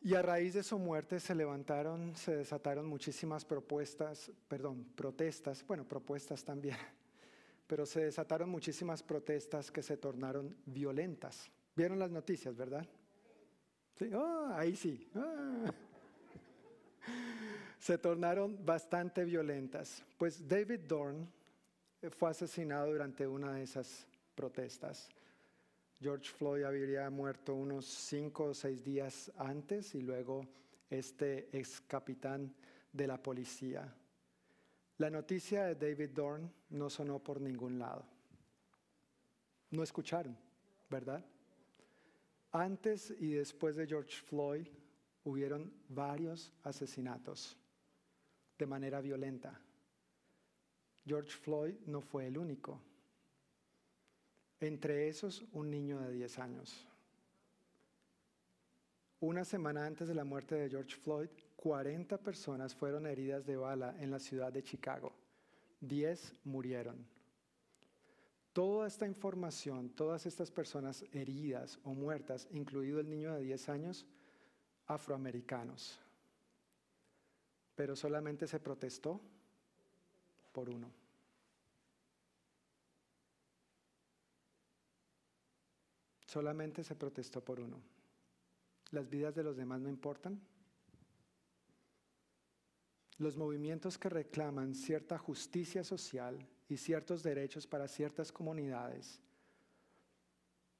S2: Y a raíz de su muerte se levantaron, se desataron muchísimas propuestas, perdón, protestas, bueno, propuestas también, pero se desataron muchísimas protestas que se tornaron violentas. ¿Vieron las noticias, verdad? Sí, oh, ahí sí. Ah. se tornaron bastante violentas. Pues David Dorn fue asesinado durante una de esas protestas. George Floyd habría muerto unos cinco o seis días antes y luego este ex capitán de la policía. La noticia de David Dorn no sonó por ningún lado. No escucharon, ¿verdad? Antes y después de George Floyd hubieron varios asesinatos de manera violenta. George Floyd no fue el único. Entre esos, un niño de 10 años. Una semana antes de la muerte de George Floyd, 40 personas fueron heridas de bala en la ciudad de Chicago. 10 murieron. Toda esta información, todas estas personas heridas o muertas, incluido el niño de 10 años, afroamericanos. Pero solamente se protestó por uno. Solamente se protestó por uno. ¿Las vidas de los demás no importan? Los movimientos que reclaman cierta justicia social y ciertos derechos para ciertas comunidades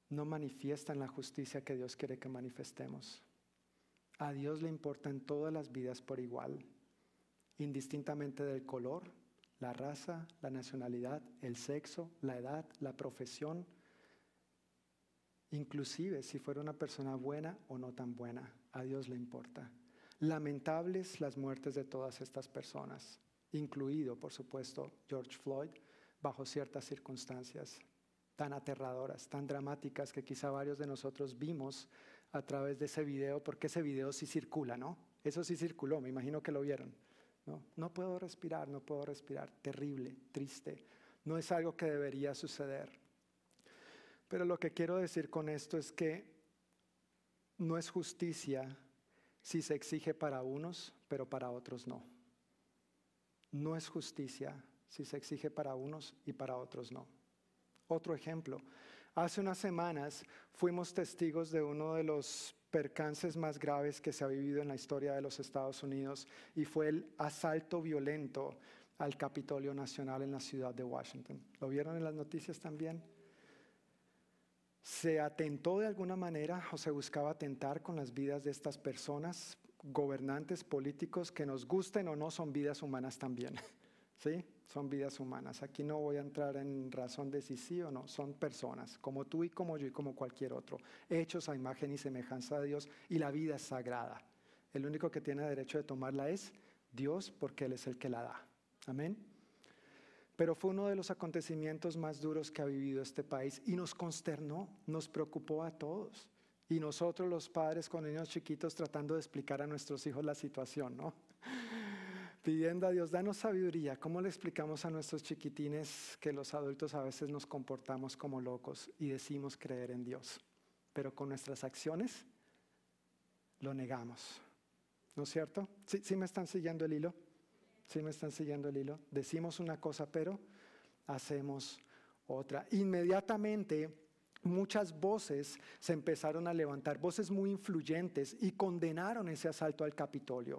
S2: no manifiestan la justicia que Dios quiere que manifestemos. A Dios le importan todas las vidas por igual, indistintamente del color, la raza, la nacionalidad, el sexo, la edad, la profesión, inclusive si fuera una persona buena o no tan buena, a Dios le importa. Lamentables las muertes de todas estas personas, incluido, por supuesto, George Floyd, bajo ciertas circunstancias tan aterradoras, tan dramáticas que quizá varios de nosotros vimos a través de ese video, porque ese video sí circula, ¿no? Eso sí circuló, me imagino que lo vieron. No, no puedo respirar, no puedo respirar. Terrible, triste. No es algo que debería suceder. Pero lo que quiero decir con esto es que no es justicia si se exige para unos, pero para otros no. No es justicia si se exige para unos y para otros no. Otro ejemplo, hace unas semanas fuimos testigos de uno de los percances más graves que se ha vivido en la historia de los Estados Unidos y fue el asalto violento al Capitolio Nacional en la ciudad de Washington. ¿Lo vieron en las noticias también? Se atentó de alguna manera o se buscaba atentar con las vidas de estas personas, gobernantes políticos que nos gusten o no son vidas humanas también. ¿Sí? Son vidas humanas. Aquí no voy a entrar en razón de si sí o no, son personas, como tú y como yo y como cualquier otro, hechos a imagen y semejanza de Dios y la vida es sagrada. El único que tiene derecho de tomarla es Dios porque Él es el que la da. Amén. Pero fue uno de los acontecimientos más duros que ha vivido este país y nos consternó, nos preocupó a todos. Y nosotros los padres con niños chiquitos tratando de explicar a nuestros hijos la situación, ¿no? pidiendo a Dios, danos sabiduría. ¿Cómo le explicamos a nuestros chiquitines que los adultos a veces nos comportamos como locos y decimos creer en Dios? Pero con nuestras acciones lo negamos. ¿No es cierto? ¿Sí, sí me están siguiendo el hilo? ¿Sí me están siguiendo el hilo? Decimos una cosa, pero hacemos otra. Inmediatamente muchas voces se empezaron a levantar, voces muy influyentes, y condenaron ese asalto al Capitolio.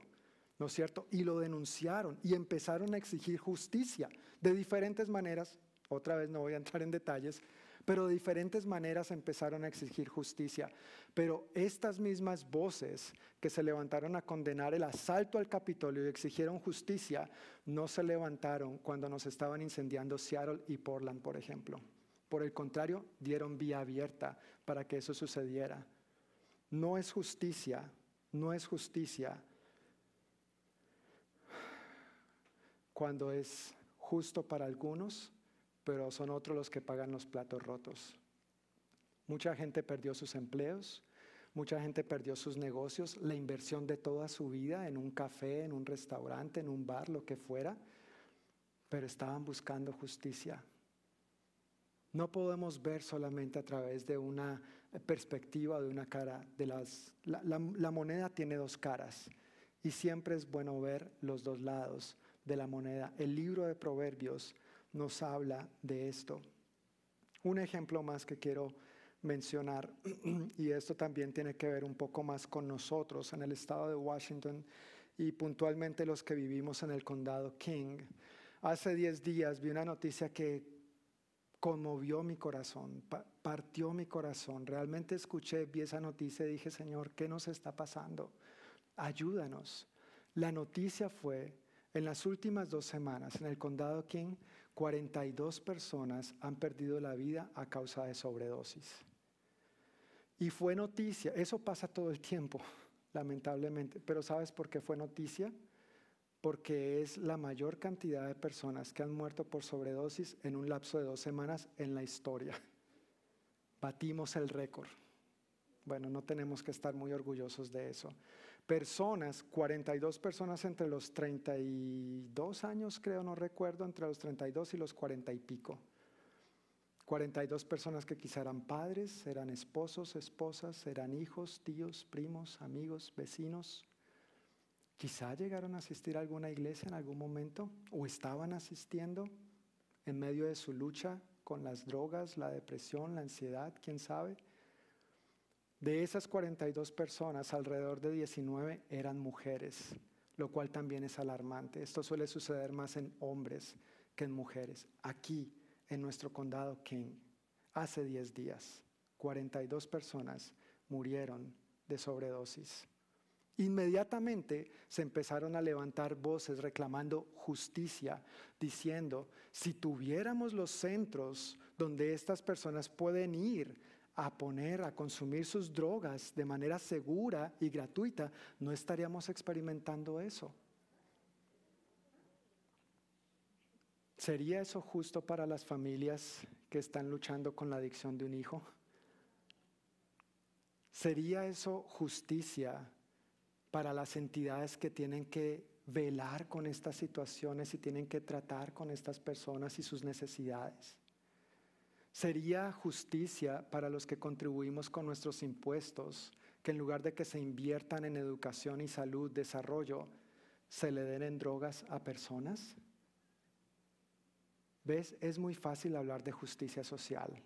S2: ¿no es cierto? Y lo denunciaron y empezaron a exigir justicia de diferentes maneras. Otra vez no voy a entrar en detalles, pero de diferentes maneras empezaron a exigir justicia. Pero estas mismas voces que se levantaron a condenar el asalto al Capitolio y exigieron justicia, no se levantaron cuando nos estaban incendiando Seattle y Portland, por ejemplo. Por el contrario, dieron vía abierta para que eso sucediera. No es justicia, no es justicia cuando es justo para algunos, pero son otros los que pagan los platos rotos. Mucha gente perdió sus empleos, mucha gente perdió sus negocios, la inversión de toda su vida en un café, en un restaurante, en un bar, lo que fuera, pero estaban buscando justicia. No podemos ver solamente a través de una perspectiva, de una cara, de las, la, la moneda tiene dos caras y siempre es bueno ver los dos lados de la moneda. El libro de Proverbios nos habla de esto. Un ejemplo más que quiero mencionar, y esto también tiene que ver un poco más con nosotros en el estado de Washington, y puntualmente los que vivimos en el condado King. Hace 10 días vi una noticia que conmovió mi corazón, partió mi corazón. Realmente escuché, vi esa noticia y dije, Señor, ¿qué nos está pasando? Ayúdanos. La noticia fue, en las últimas dos semanas, en el condado King, 42 personas han perdido la vida a causa de sobredosis. Y fue noticia, eso pasa todo el tiempo, lamentablemente, pero ¿sabes por qué fue noticia? Porque es la mayor cantidad de personas que han muerto por sobredosis en un lapso de dos semanas en la historia. Batimos el récord. Bueno, no tenemos que estar muy orgullosos de eso. Personas, 42 personas entre los 32 años, creo, no recuerdo, entre los 32 y los 40 y pico. 42 personas que quizá eran padres, eran esposos, esposas, eran hijos, tíos, primos, amigos, vecinos. Quizá llegaron a asistir a alguna iglesia en algún momento o estaban asistiendo en medio de su lucha con las drogas, la depresión, la ansiedad, quién sabe. De esas 42 personas, alrededor de 19 eran mujeres, lo cual también es alarmante. Esto suele suceder más en hombres que en mujeres. Aquí, en nuestro condado King, hace 10 días, 42 personas murieron de sobredosis. Inmediatamente se empezaron a levantar voces reclamando justicia, diciendo, si tuviéramos los centros donde estas personas pueden ir a poner, a consumir sus drogas de manera segura y gratuita, no estaríamos experimentando eso. ¿Sería eso justo para las familias que están luchando con la adicción de un hijo? ¿Sería eso justicia para las entidades que tienen que velar con estas situaciones y tienen que tratar con estas personas y sus necesidades? Sería justicia para los que contribuimos con nuestros impuestos que en lugar de que se inviertan en educación y salud, desarrollo, se le den en drogas a personas? ¿Ves? Es muy fácil hablar de justicia social,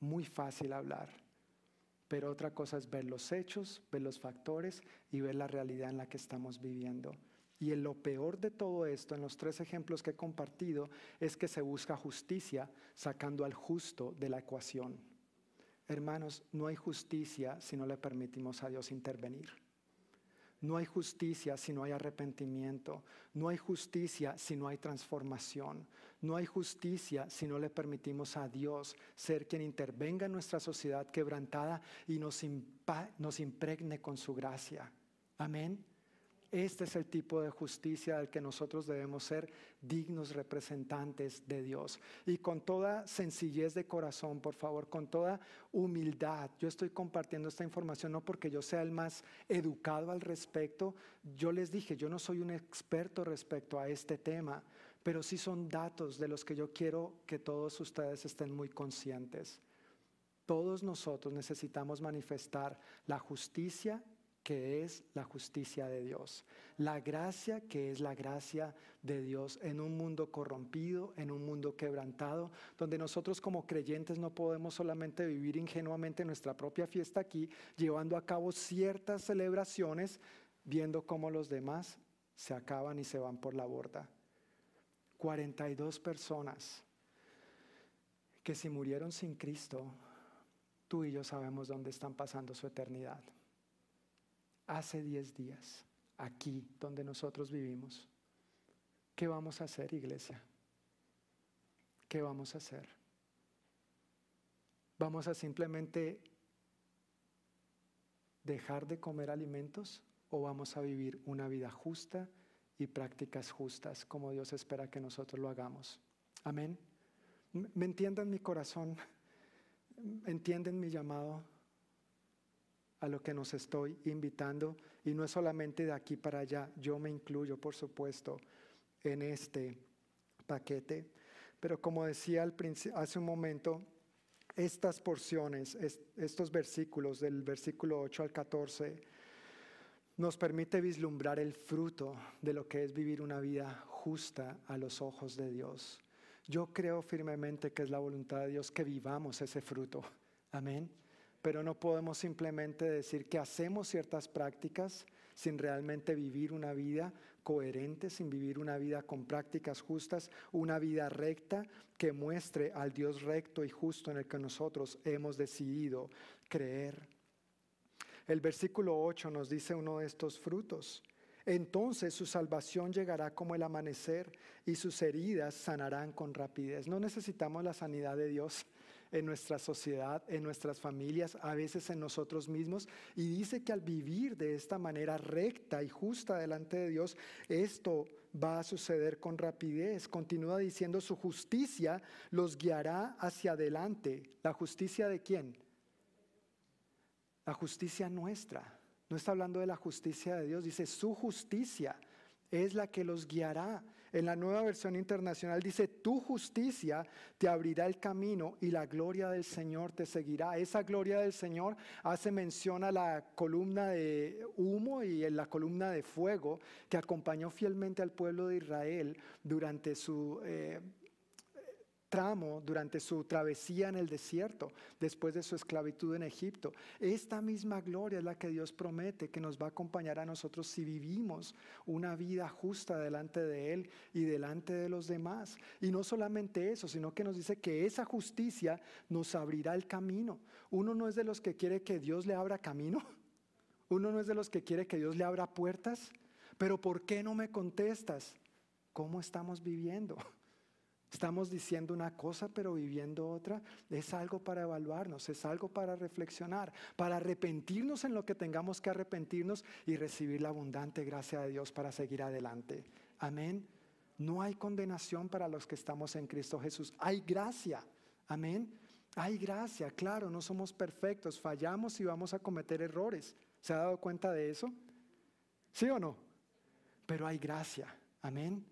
S2: muy fácil hablar, pero otra cosa es ver los hechos, ver los factores y ver la realidad en la que estamos viviendo. Y en lo peor de todo esto, en los tres ejemplos que he compartido, es que se busca justicia sacando al justo de la ecuación. Hermanos, no hay justicia si no le permitimos a Dios intervenir. No hay justicia si no hay arrepentimiento. No hay justicia si no hay transformación. No hay justicia si no le permitimos a Dios ser quien intervenga en nuestra sociedad quebrantada y nos, nos impregne con su gracia. Amén. Este es el tipo de justicia del que nosotros debemos ser dignos representantes de Dios. Y con toda sencillez de corazón, por favor, con toda humildad, yo estoy compartiendo esta información no porque yo sea el más educado al respecto. Yo les dije, yo no soy un experto respecto a este tema, pero sí son datos de los que yo quiero que todos ustedes estén muy conscientes. Todos nosotros necesitamos manifestar la justicia que es la justicia de Dios, la gracia que es la gracia de Dios en un mundo corrompido, en un mundo quebrantado, donde nosotros como creyentes no podemos solamente vivir ingenuamente nuestra propia fiesta aquí, llevando a cabo ciertas celebraciones, viendo cómo los demás se acaban y se van por la borda. 42 personas que si murieron sin Cristo, tú y yo sabemos dónde están pasando su eternidad hace 10 días, aquí donde nosotros vivimos. ¿Qué vamos a hacer, iglesia? ¿Qué vamos a hacer? ¿Vamos a simplemente dejar de comer alimentos o vamos a vivir una vida justa y prácticas justas como Dios espera que nosotros lo hagamos? Amén. ¿Me entiendan mi corazón? ¿Entienden mi llamado? A lo que nos estoy invitando y no es solamente de aquí para allá, yo me incluyo, por supuesto, en este paquete. Pero como decía hace un momento, estas porciones, estos versículos del versículo 8 al 14, nos permite vislumbrar el fruto de lo que es vivir una vida justa a los ojos de Dios. Yo creo firmemente que es la voluntad de Dios que vivamos ese fruto. Amén pero no podemos simplemente decir que hacemos ciertas prácticas sin realmente vivir una vida coherente, sin vivir una vida con prácticas justas, una vida recta que muestre al Dios recto y justo en el que nosotros hemos decidido creer. El versículo 8 nos dice uno de estos frutos. Entonces su salvación llegará como el amanecer y sus heridas sanarán con rapidez. No necesitamos la sanidad de Dios en nuestra sociedad, en nuestras familias, a veces en nosotros mismos. Y dice que al vivir de esta manera recta y justa delante de Dios, esto va a suceder con rapidez. Continúa diciendo, su justicia los guiará hacia adelante. ¿La justicia de quién? La justicia nuestra. No está hablando de la justicia de Dios, dice su justicia es la que los guiará. En la nueva versión internacional dice, tu justicia te abrirá el camino y la gloria del Señor te seguirá. Esa gloria del Señor hace mención a la columna de humo y en la columna de fuego que acompañó fielmente al pueblo de Israel durante su... Eh, tramo durante su travesía en el desierto, después de su esclavitud en Egipto. Esta misma gloria es la que Dios promete que nos va a acompañar a nosotros si vivimos una vida justa delante de Él y delante de los demás. Y no solamente eso, sino que nos dice que esa justicia nos abrirá el camino. Uno no es de los que quiere que Dios le abra camino. Uno no es de los que quiere que Dios le abra puertas. Pero ¿por qué no me contestas? ¿Cómo estamos viviendo? Estamos diciendo una cosa pero viviendo otra. Es algo para evaluarnos, es algo para reflexionar, para arrepentirnos en lo que tengamos que arrepentirnos y recibir la abundante gracia de Dios para seguir adelante. Amén. No hay condenación para los que estamos en Cristo Jesús. Hay gracia. Amén. Hay gracia. Claro, no somos perfectos. Fallamos y vamos a cometer errores. ¿Se ha dado cuenta de eso? ¿Sí o no? Pero hay gracia. Amén.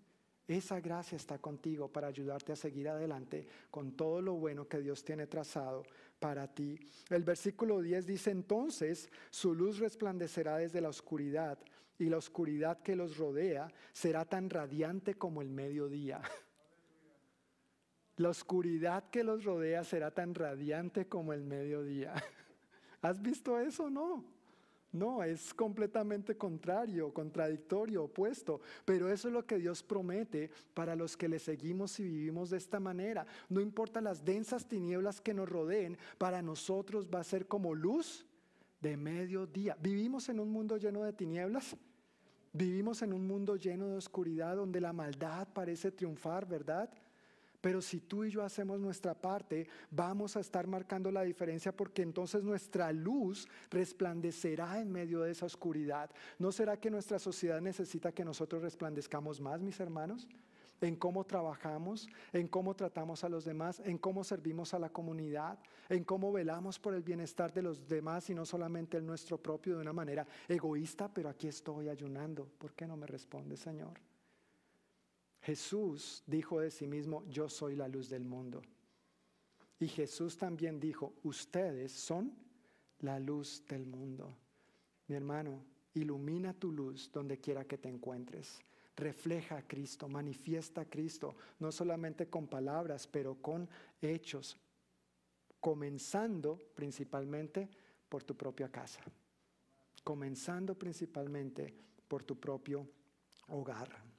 S2: Esa gracia está contigo para ayudarte a seguir adelante con todo lo bueno que Dios tiene trazado para ti. El versículo 10 dice entonces, su luz resplandecerá desde la oscuridad y la oscuridad que los rodea será tan radiante como el mediodía. La oscuridad que los rodea será tan radiante como el mediodía. ¿Has visto eso? No. No, es completamente contrario, contradictorio, opuesto. Pero eso es lo que Dios promete para los que le seguimos y vivimos de esta manera. No importa las densas tinieblas que nos rodeen, para nosotros va a ser como luz de mediodía. ¿Vivimos en un mundo lleno de tinieblas? Vivimos en un mundo lleno de oscuridad donde la maldad parece triunfar, ¿verdad? Pero si tú y yo hacemos nuestra parte, vamos a estar marcando la diferencia porque entonces nuestra luz resplandecerá en medio de esa oscuridad. ¿No será que nuestra sociedad necesita que nosotros resplandezcamos más, mis hermanos? en cómo trabajamos, en cómo tratamos a los demás, en cómo servimos a la comunidad, en cómo velamos por el bienestar de los demás y no solamente el nuestro propio de una manera egoísta, pero aquí estoy ayunando. ¿Por qué no me responde, Señor? Jesús dijo de sí mismo, yo soy la luz del mundo. Y Jesús también dijo, ustedes son la luz del mundo. Mi hermano, ilumina tu luz donde quiera que te encuentres. Refleja a Cristo, manifiesta a Cristo, no solamente con palabras, pero con hechos, comenzando principalmente por tu propia casa, comenzando principalmente por tu propio hogar.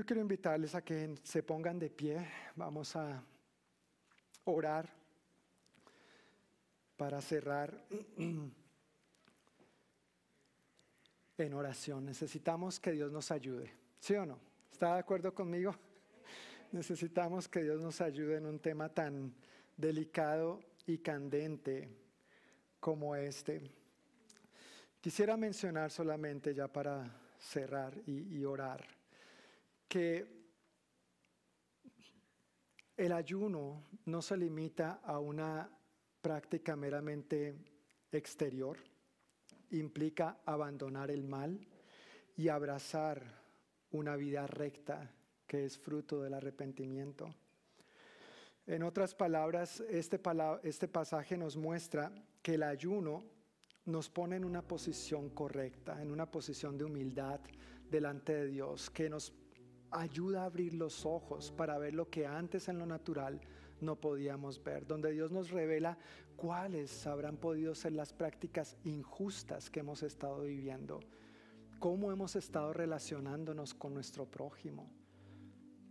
S2: Yo quiero invitarles a que se pongan de pie. Vamos a orar para cerrar en oración. Necesitamos que Dios nos ayude. ¿Sí o no? ¿Está de acuerdo conmigo? Necesitamos que Dios nos ayude en un tema tan delicado y candente como este. Quisiera mencionar solamente ya para cerrar y, y orar que el ayuno no se limita a una práctica meramente exterior, implica abandonar el mal y abrazar una vida recta que es fruto del arrepentimiento. En otras palabras, este, este, pasaje nos muestra que el ayuno nos pone en una posición correcta, en una posición de humildad delante de Dios, que nos ayuda a abrir los ojos para ver lo que antes en lo natural no podíamos ver, donde Dios nos revela cuáles habrán podido ser las prácticas injustas que hemos estado viviendo, cómo hemos estado relacionándonos con nuestro prójimo,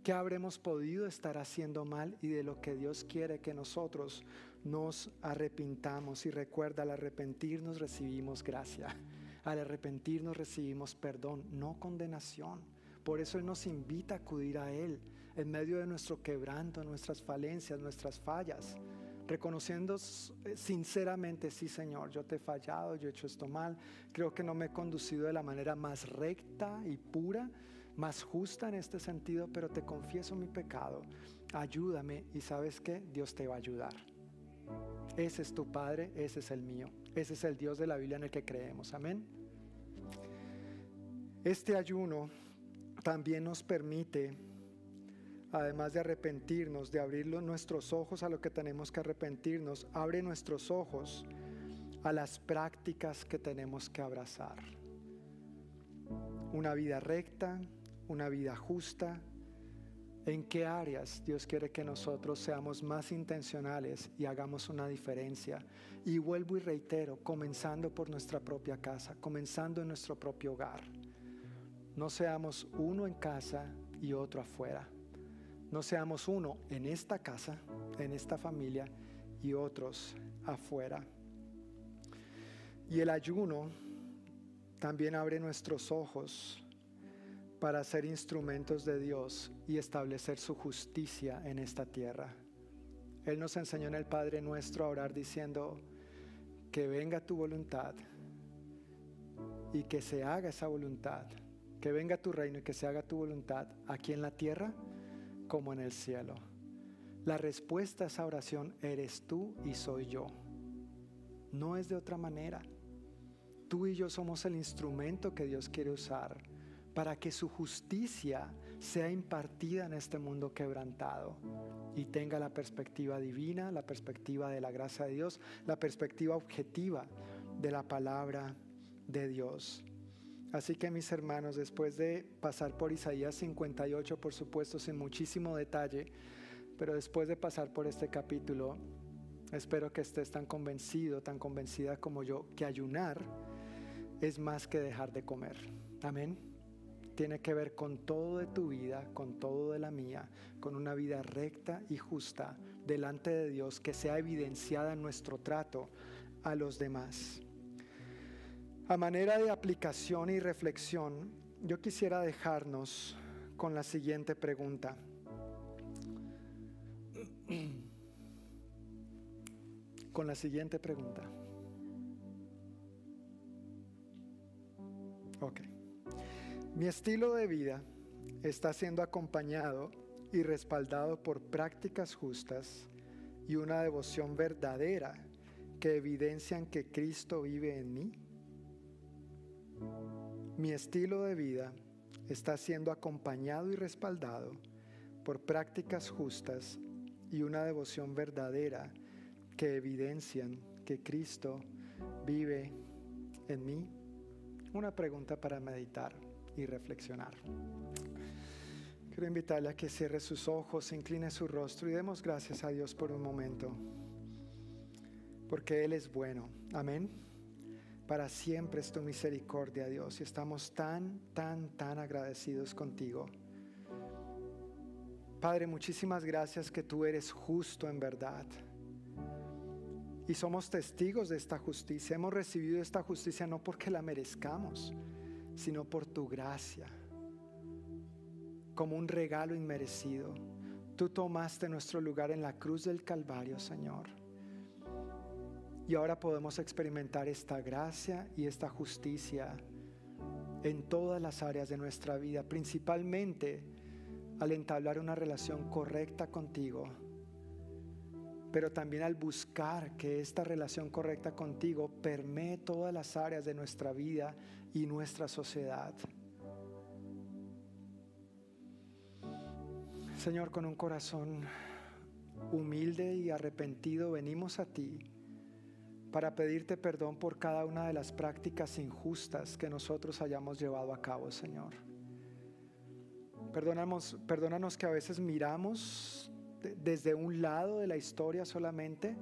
S2: qué habremos podido estar haciendo mal y de lo que Dios quiere que nosotros nos arrepintamos. Y recuerda, al arrepentirnos recibimos gracia, al arrepentirnos recibimos perdón, no condenación. Por eso Él nos invita a acudir a Él en medio de nuestro quebranto, nuestras falencias, nuestras fallas, reconociendo eh, sinceramente, sí Señor, yo te he fallado, yo he hecho esto mal, creo que no me he conducido de la manera más recta y pura, más justa en este sentido, pero te confieso mi pecado, ayúdame y sabes que Dios te va a ayudar. Ese es tu Padre, ese es el mío, ese es el Dios de la Biblia en el que creemos, amén. Este ayuno también nos permite además de arrepentirnos, de abrir nuestros ojos a lo que tenemos que arrepentirnos, abre nuestros ojos a las prácticas que tenemos que abrazar. Una vida recta, una vida justa. ¿En qué áreas Dios quiere que nosotros seamos más intencionales y hagamos una diferencia? Y vuelvo y reitero, comenzando por nuestra propia casa, comenzando en nuestro propio hogar. No seamos uno en casa y otro afuera no seamos uno en esta casa, en esta familia y otros afuera. Y el ayuno también abre nuestros ojos para ser instrumentos de Dios y establecer su justicia en esta tierra. Él nos enseñó en el Padre nuestro a orar diciendo, que venga tu voluntad y que se haga esa voluntad, que venga tu reino y que se haga tu voluntad aquí en la tierra como en el cielo. La respuesta a esa oración eres tú y soy yo. No es de otra manera. Tú y yo somos el instrumento que Dios quiere usar para que su justicia sea impartida en este mundo quebrantado y tenga la perspectiva divina, la perspectiva de la gracia de Dios, la perspectiva objetiva de la palabra de Dios. Así que mis hermanos, después de pasar por Isaías 58, por supuesto, sin muchísimo detalle, pero después de pasar por este capítulo, espero que estés tan convencido, tan convencida como yo, que ayunar es más que dejar de comer. Amén. Tiene que ver con todo de tu vida, con todo de la mía, con una vida recta y justa delante de Dios que sea evidenciada en nuestro trato a los demás. A manera de aplicación y reflexión, yo quisiera dejarnos con la siguiente pregunta. Con la siguiente pregunta. Ok. Mi estilo de vida está siendo acompañado y respaldado por prácticas justas y una devoción verdadera que evidencian que Cristo vive en mí. Mi estilo de vida está siendo acompañado y respaldado por prácticas justas y una devoción verdadera que evidencian que Cristo vive en mí. Una pregunta para meditar y reflexionar. Quiero invitarle a que cierre sus ojos, incline su rostro y demos gracias a Dios por un momento, porque Él es bueno. Amén. Para siempre es tu misericordia, Dios, y estamos tan, tan, tan agradecidos contigo. Padre, muchísimas gracias que tú eres justo en verdad. Y somos testigos de esta justicia. Hemos recibido esta justicia no porque la merezcamos, sino por tu gracia, como un regalo inmerecido. Tú tomaste nuestro lugar en la cruz del Calvario, Señor. Y ahora podemos experimentar esta gracia y esta justicia en todas las áreas de nuestra vida, principalmente al entablar una relación correcta contigo, pero también al buscar que esta relación correcta contigo permee todas las áreas de nuestra vida y nuestra sociedad. Señor, con un corazón humilde y arrepentido venimos a ti para pedirte perdón por cada una de las prácticas injustas que nosotros hayamos llevado a cabo, Señor. Perdónanos, perdónanos que a veces miramos desde un lado de la historia solamente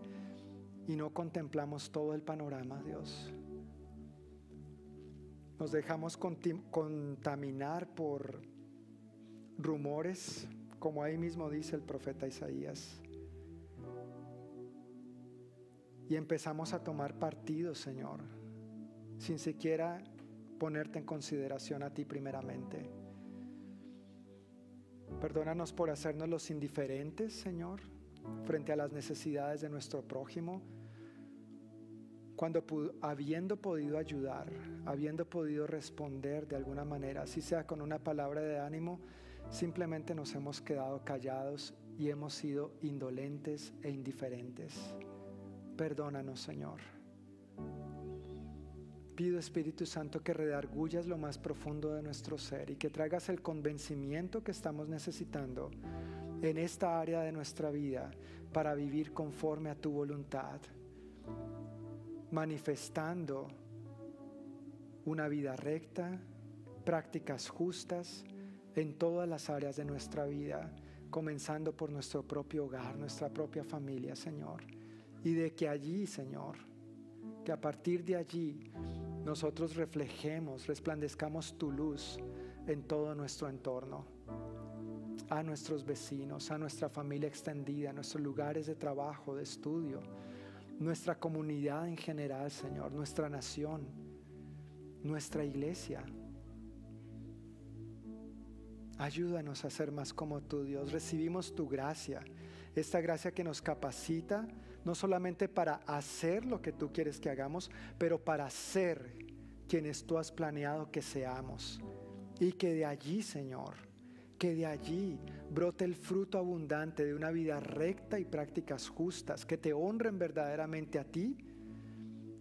S2: y no contemplamos todo el panorama, Dios. Nos dejamos contaminar por rumores, como ahí mismo dice el profeta Isaías. Y empezamos a tomar partido, Señor, sin siquiera ponerte en consideración a ti primeramente. Perdónanos por hacernos los indiferentes, Señor, frente a las necesidades de nuestro prójimo, cuando habiendo podido ayudar, habiendo podido responder de alguna manera, así sea con una palabra de ánimo, simplemente nos hemos quedado callados y hemos sido indolentes e indiferentes. Perdónanos, Señor. Pido Espíritu Santo que redargullas lo más profundo de nuestro ser y que traigas el convencimiento que estamos necesitando en esta área de nuestra vida para vivir conforme a tu voluntad, manifestando una vida recta, prácticas justas en todas las áreas de nuestra vida, comenzando por nuestro propio hogar, nuestra propia familia, Señor y de que allí, Señor, que a partir de allí nosotros reflejemos, resplandezcamos tu luz en todo nuestro entorno, a nuestros vecinos, a nuestra familia extendida, a nuestros lugares de trabajo, de estudio, nuestra comunidad en general, Señor, nuestra nación, nuestra iglesia. Ayúdanos a ser más como tú, Dios. Recibimos tu gracia, esta gracia que nos capacita no solamente para hacer lo que tú quieres que hagamos, pero para ser quienes tú has planeado que seamos. Y que de allí, Señor, que de allí brote el fruto abundante de una vida recta y prácticas justas, que te honren verdaderamente a ti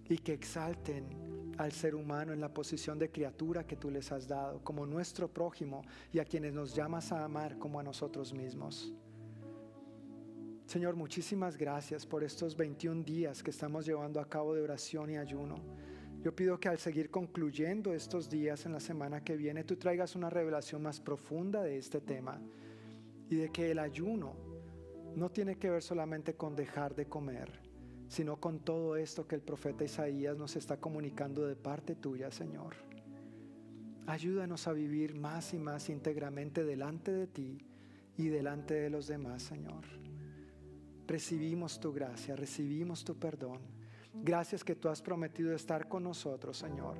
S2: y que exalten al ser humano en la posición de criatura que tú les has dado, como nuestro prójimo y a quienes nos llamas a amar como a nosotros mismos. Señor, muchísimas gracias por estos 21 días que estamos llevando a cabo de oración y ayuno. Yo pido que al seguir concluyendo estos días en la semana que viene, tú traigas una revelación más profunda de este tema y de que el ayuno no tiene que ver solamente con dejar de comer, sino con todo esto que el profeta Isaías nos está comunicando de parte tuya, Señor. Ayúdanos a vivir más y más íntegramente delante de ti y delante de los demás, Señor recibimos tu gracia, recibimos tu perdón. Gracias que tú has prometido estar con nosotros, Señor.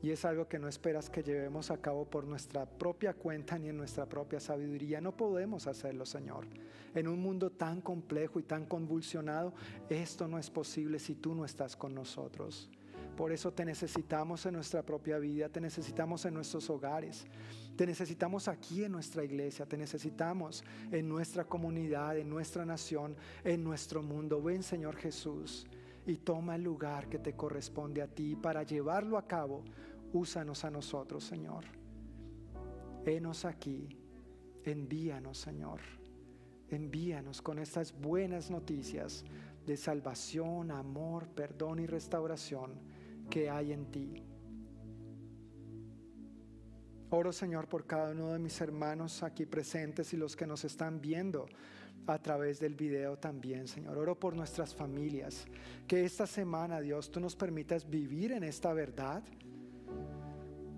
S2: Y es algo que no esperas que llevemos a cabo por nuestra propia cuenta ni en nuestra propia sabiduría. No podemos hacerlo, Señor. En un mundo tan complejo y tan convulsionado, esto no es posible si tú no estás con nosotros. Por eso te necesitamos en nuestra propia vida, te necesitamos en nuestros hogares, te necesitamos aquí en nuestra iglesia, te necesitamos en nuestra comunidad, en nuestra nación, en nuestro mundo. Ven Señor Jesús y toma el lugar que te corresponde a ti para llevarlo a cabo. Úsanos a nosotros, Señor. Henos aquí, envíanos, Señor. Envíanos con estas buenas noticias de salvación, amor, perdón y restauración que hay en ti. Oro Señor por cada uno de mis hermanos aquí presentes y los que nos están viendo a través del video también, Señor. Oro por nuestras familias. Que esta semana, Dios, tú nos permitas vivir en esta verdad.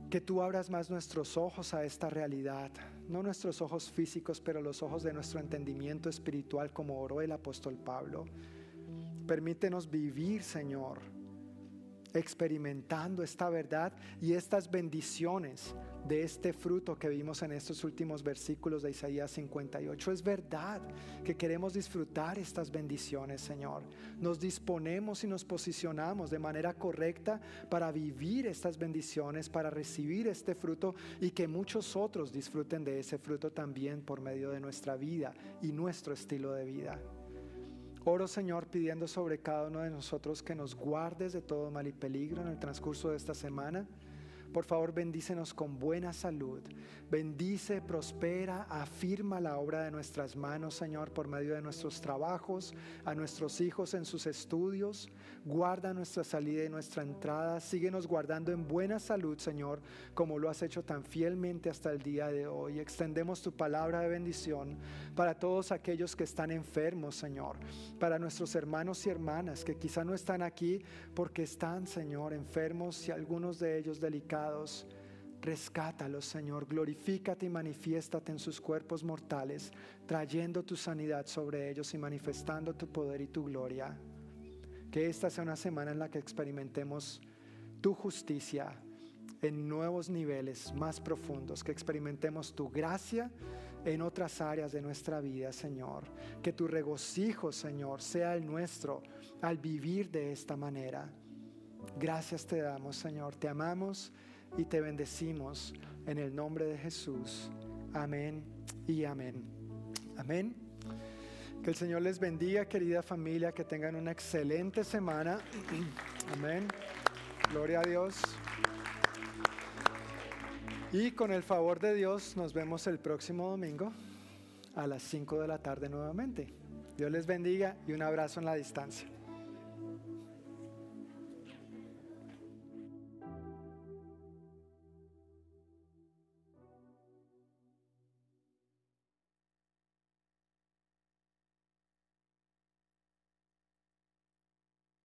S2: Que tú abras más nuestros ojos a esta realidad. No nuestros ojos físicos, pero los ojos de nuestro entendimiento espiritual, como oró el apóstol Pablo. Permítenos vivir, Señor experimentando esta verdad y estas bendiciones de este fruto que vimos en estos últimos versículos de Isaías 58. Es verdad que queremos disfrutar estas bendiciones, Señor. Nos disponemos y nos posicionamos de manera correcta para vivir estas bendiciones, para recibir este fruto y que muchos otros disfruten de ese fruto también por medio de nuestra vida y nuestro estilo de vida. Oro Señor pidiendo sobre cada uno de nosotros que nos guardes de todo mal y peligro en el transcurso de esta semana, Por favor, bendícenos con buena salud. Bendice, prospera, afirma la obra de nuestras manos, Señor, por medio de nuestros trabajos, a nuestros hijos en sus estudios. Guarda nuestra salida y nuestra entrada. Síguenos guardando en buena salud, Señor, como lo has hecho tan fielmente hasta el día de hoy. Extendemos tu palabra de bendición para todos aquellos que están enfermos, Señor. Para nuestros hermanos y hermanas que quizá no están aquí porque están, Señor, enfermos y algunos de ellos delicados Rescátalos, Señor. Glorifícate y manifiéstate en sus cuerpos mortales, trayendo tu sanidad sobre ellos y manifestando tu poder y tu gloria. Que esta sea una semana en la que experimentemos tu justicia en nuevos niveles más profundos, que experimentemos tu gracia en otras áreas de nuestra vida, Señor. Que tu regocijo, Señor, sea el nuestro al vivir de esta manera. Gracias te damos, Señor. Te amamos y te bendecimos en el nombre de Jesús. Amén y amén. Amén. Que el Señor les bendiga, querida familia, que tengan una excelente semana. Amén. Gloria a Dios. Y con el favor de Dios nos vemos el próximo domingo a las 5 de la tarde nuevamente. Dios les bendiga y un abrazo en la distancia.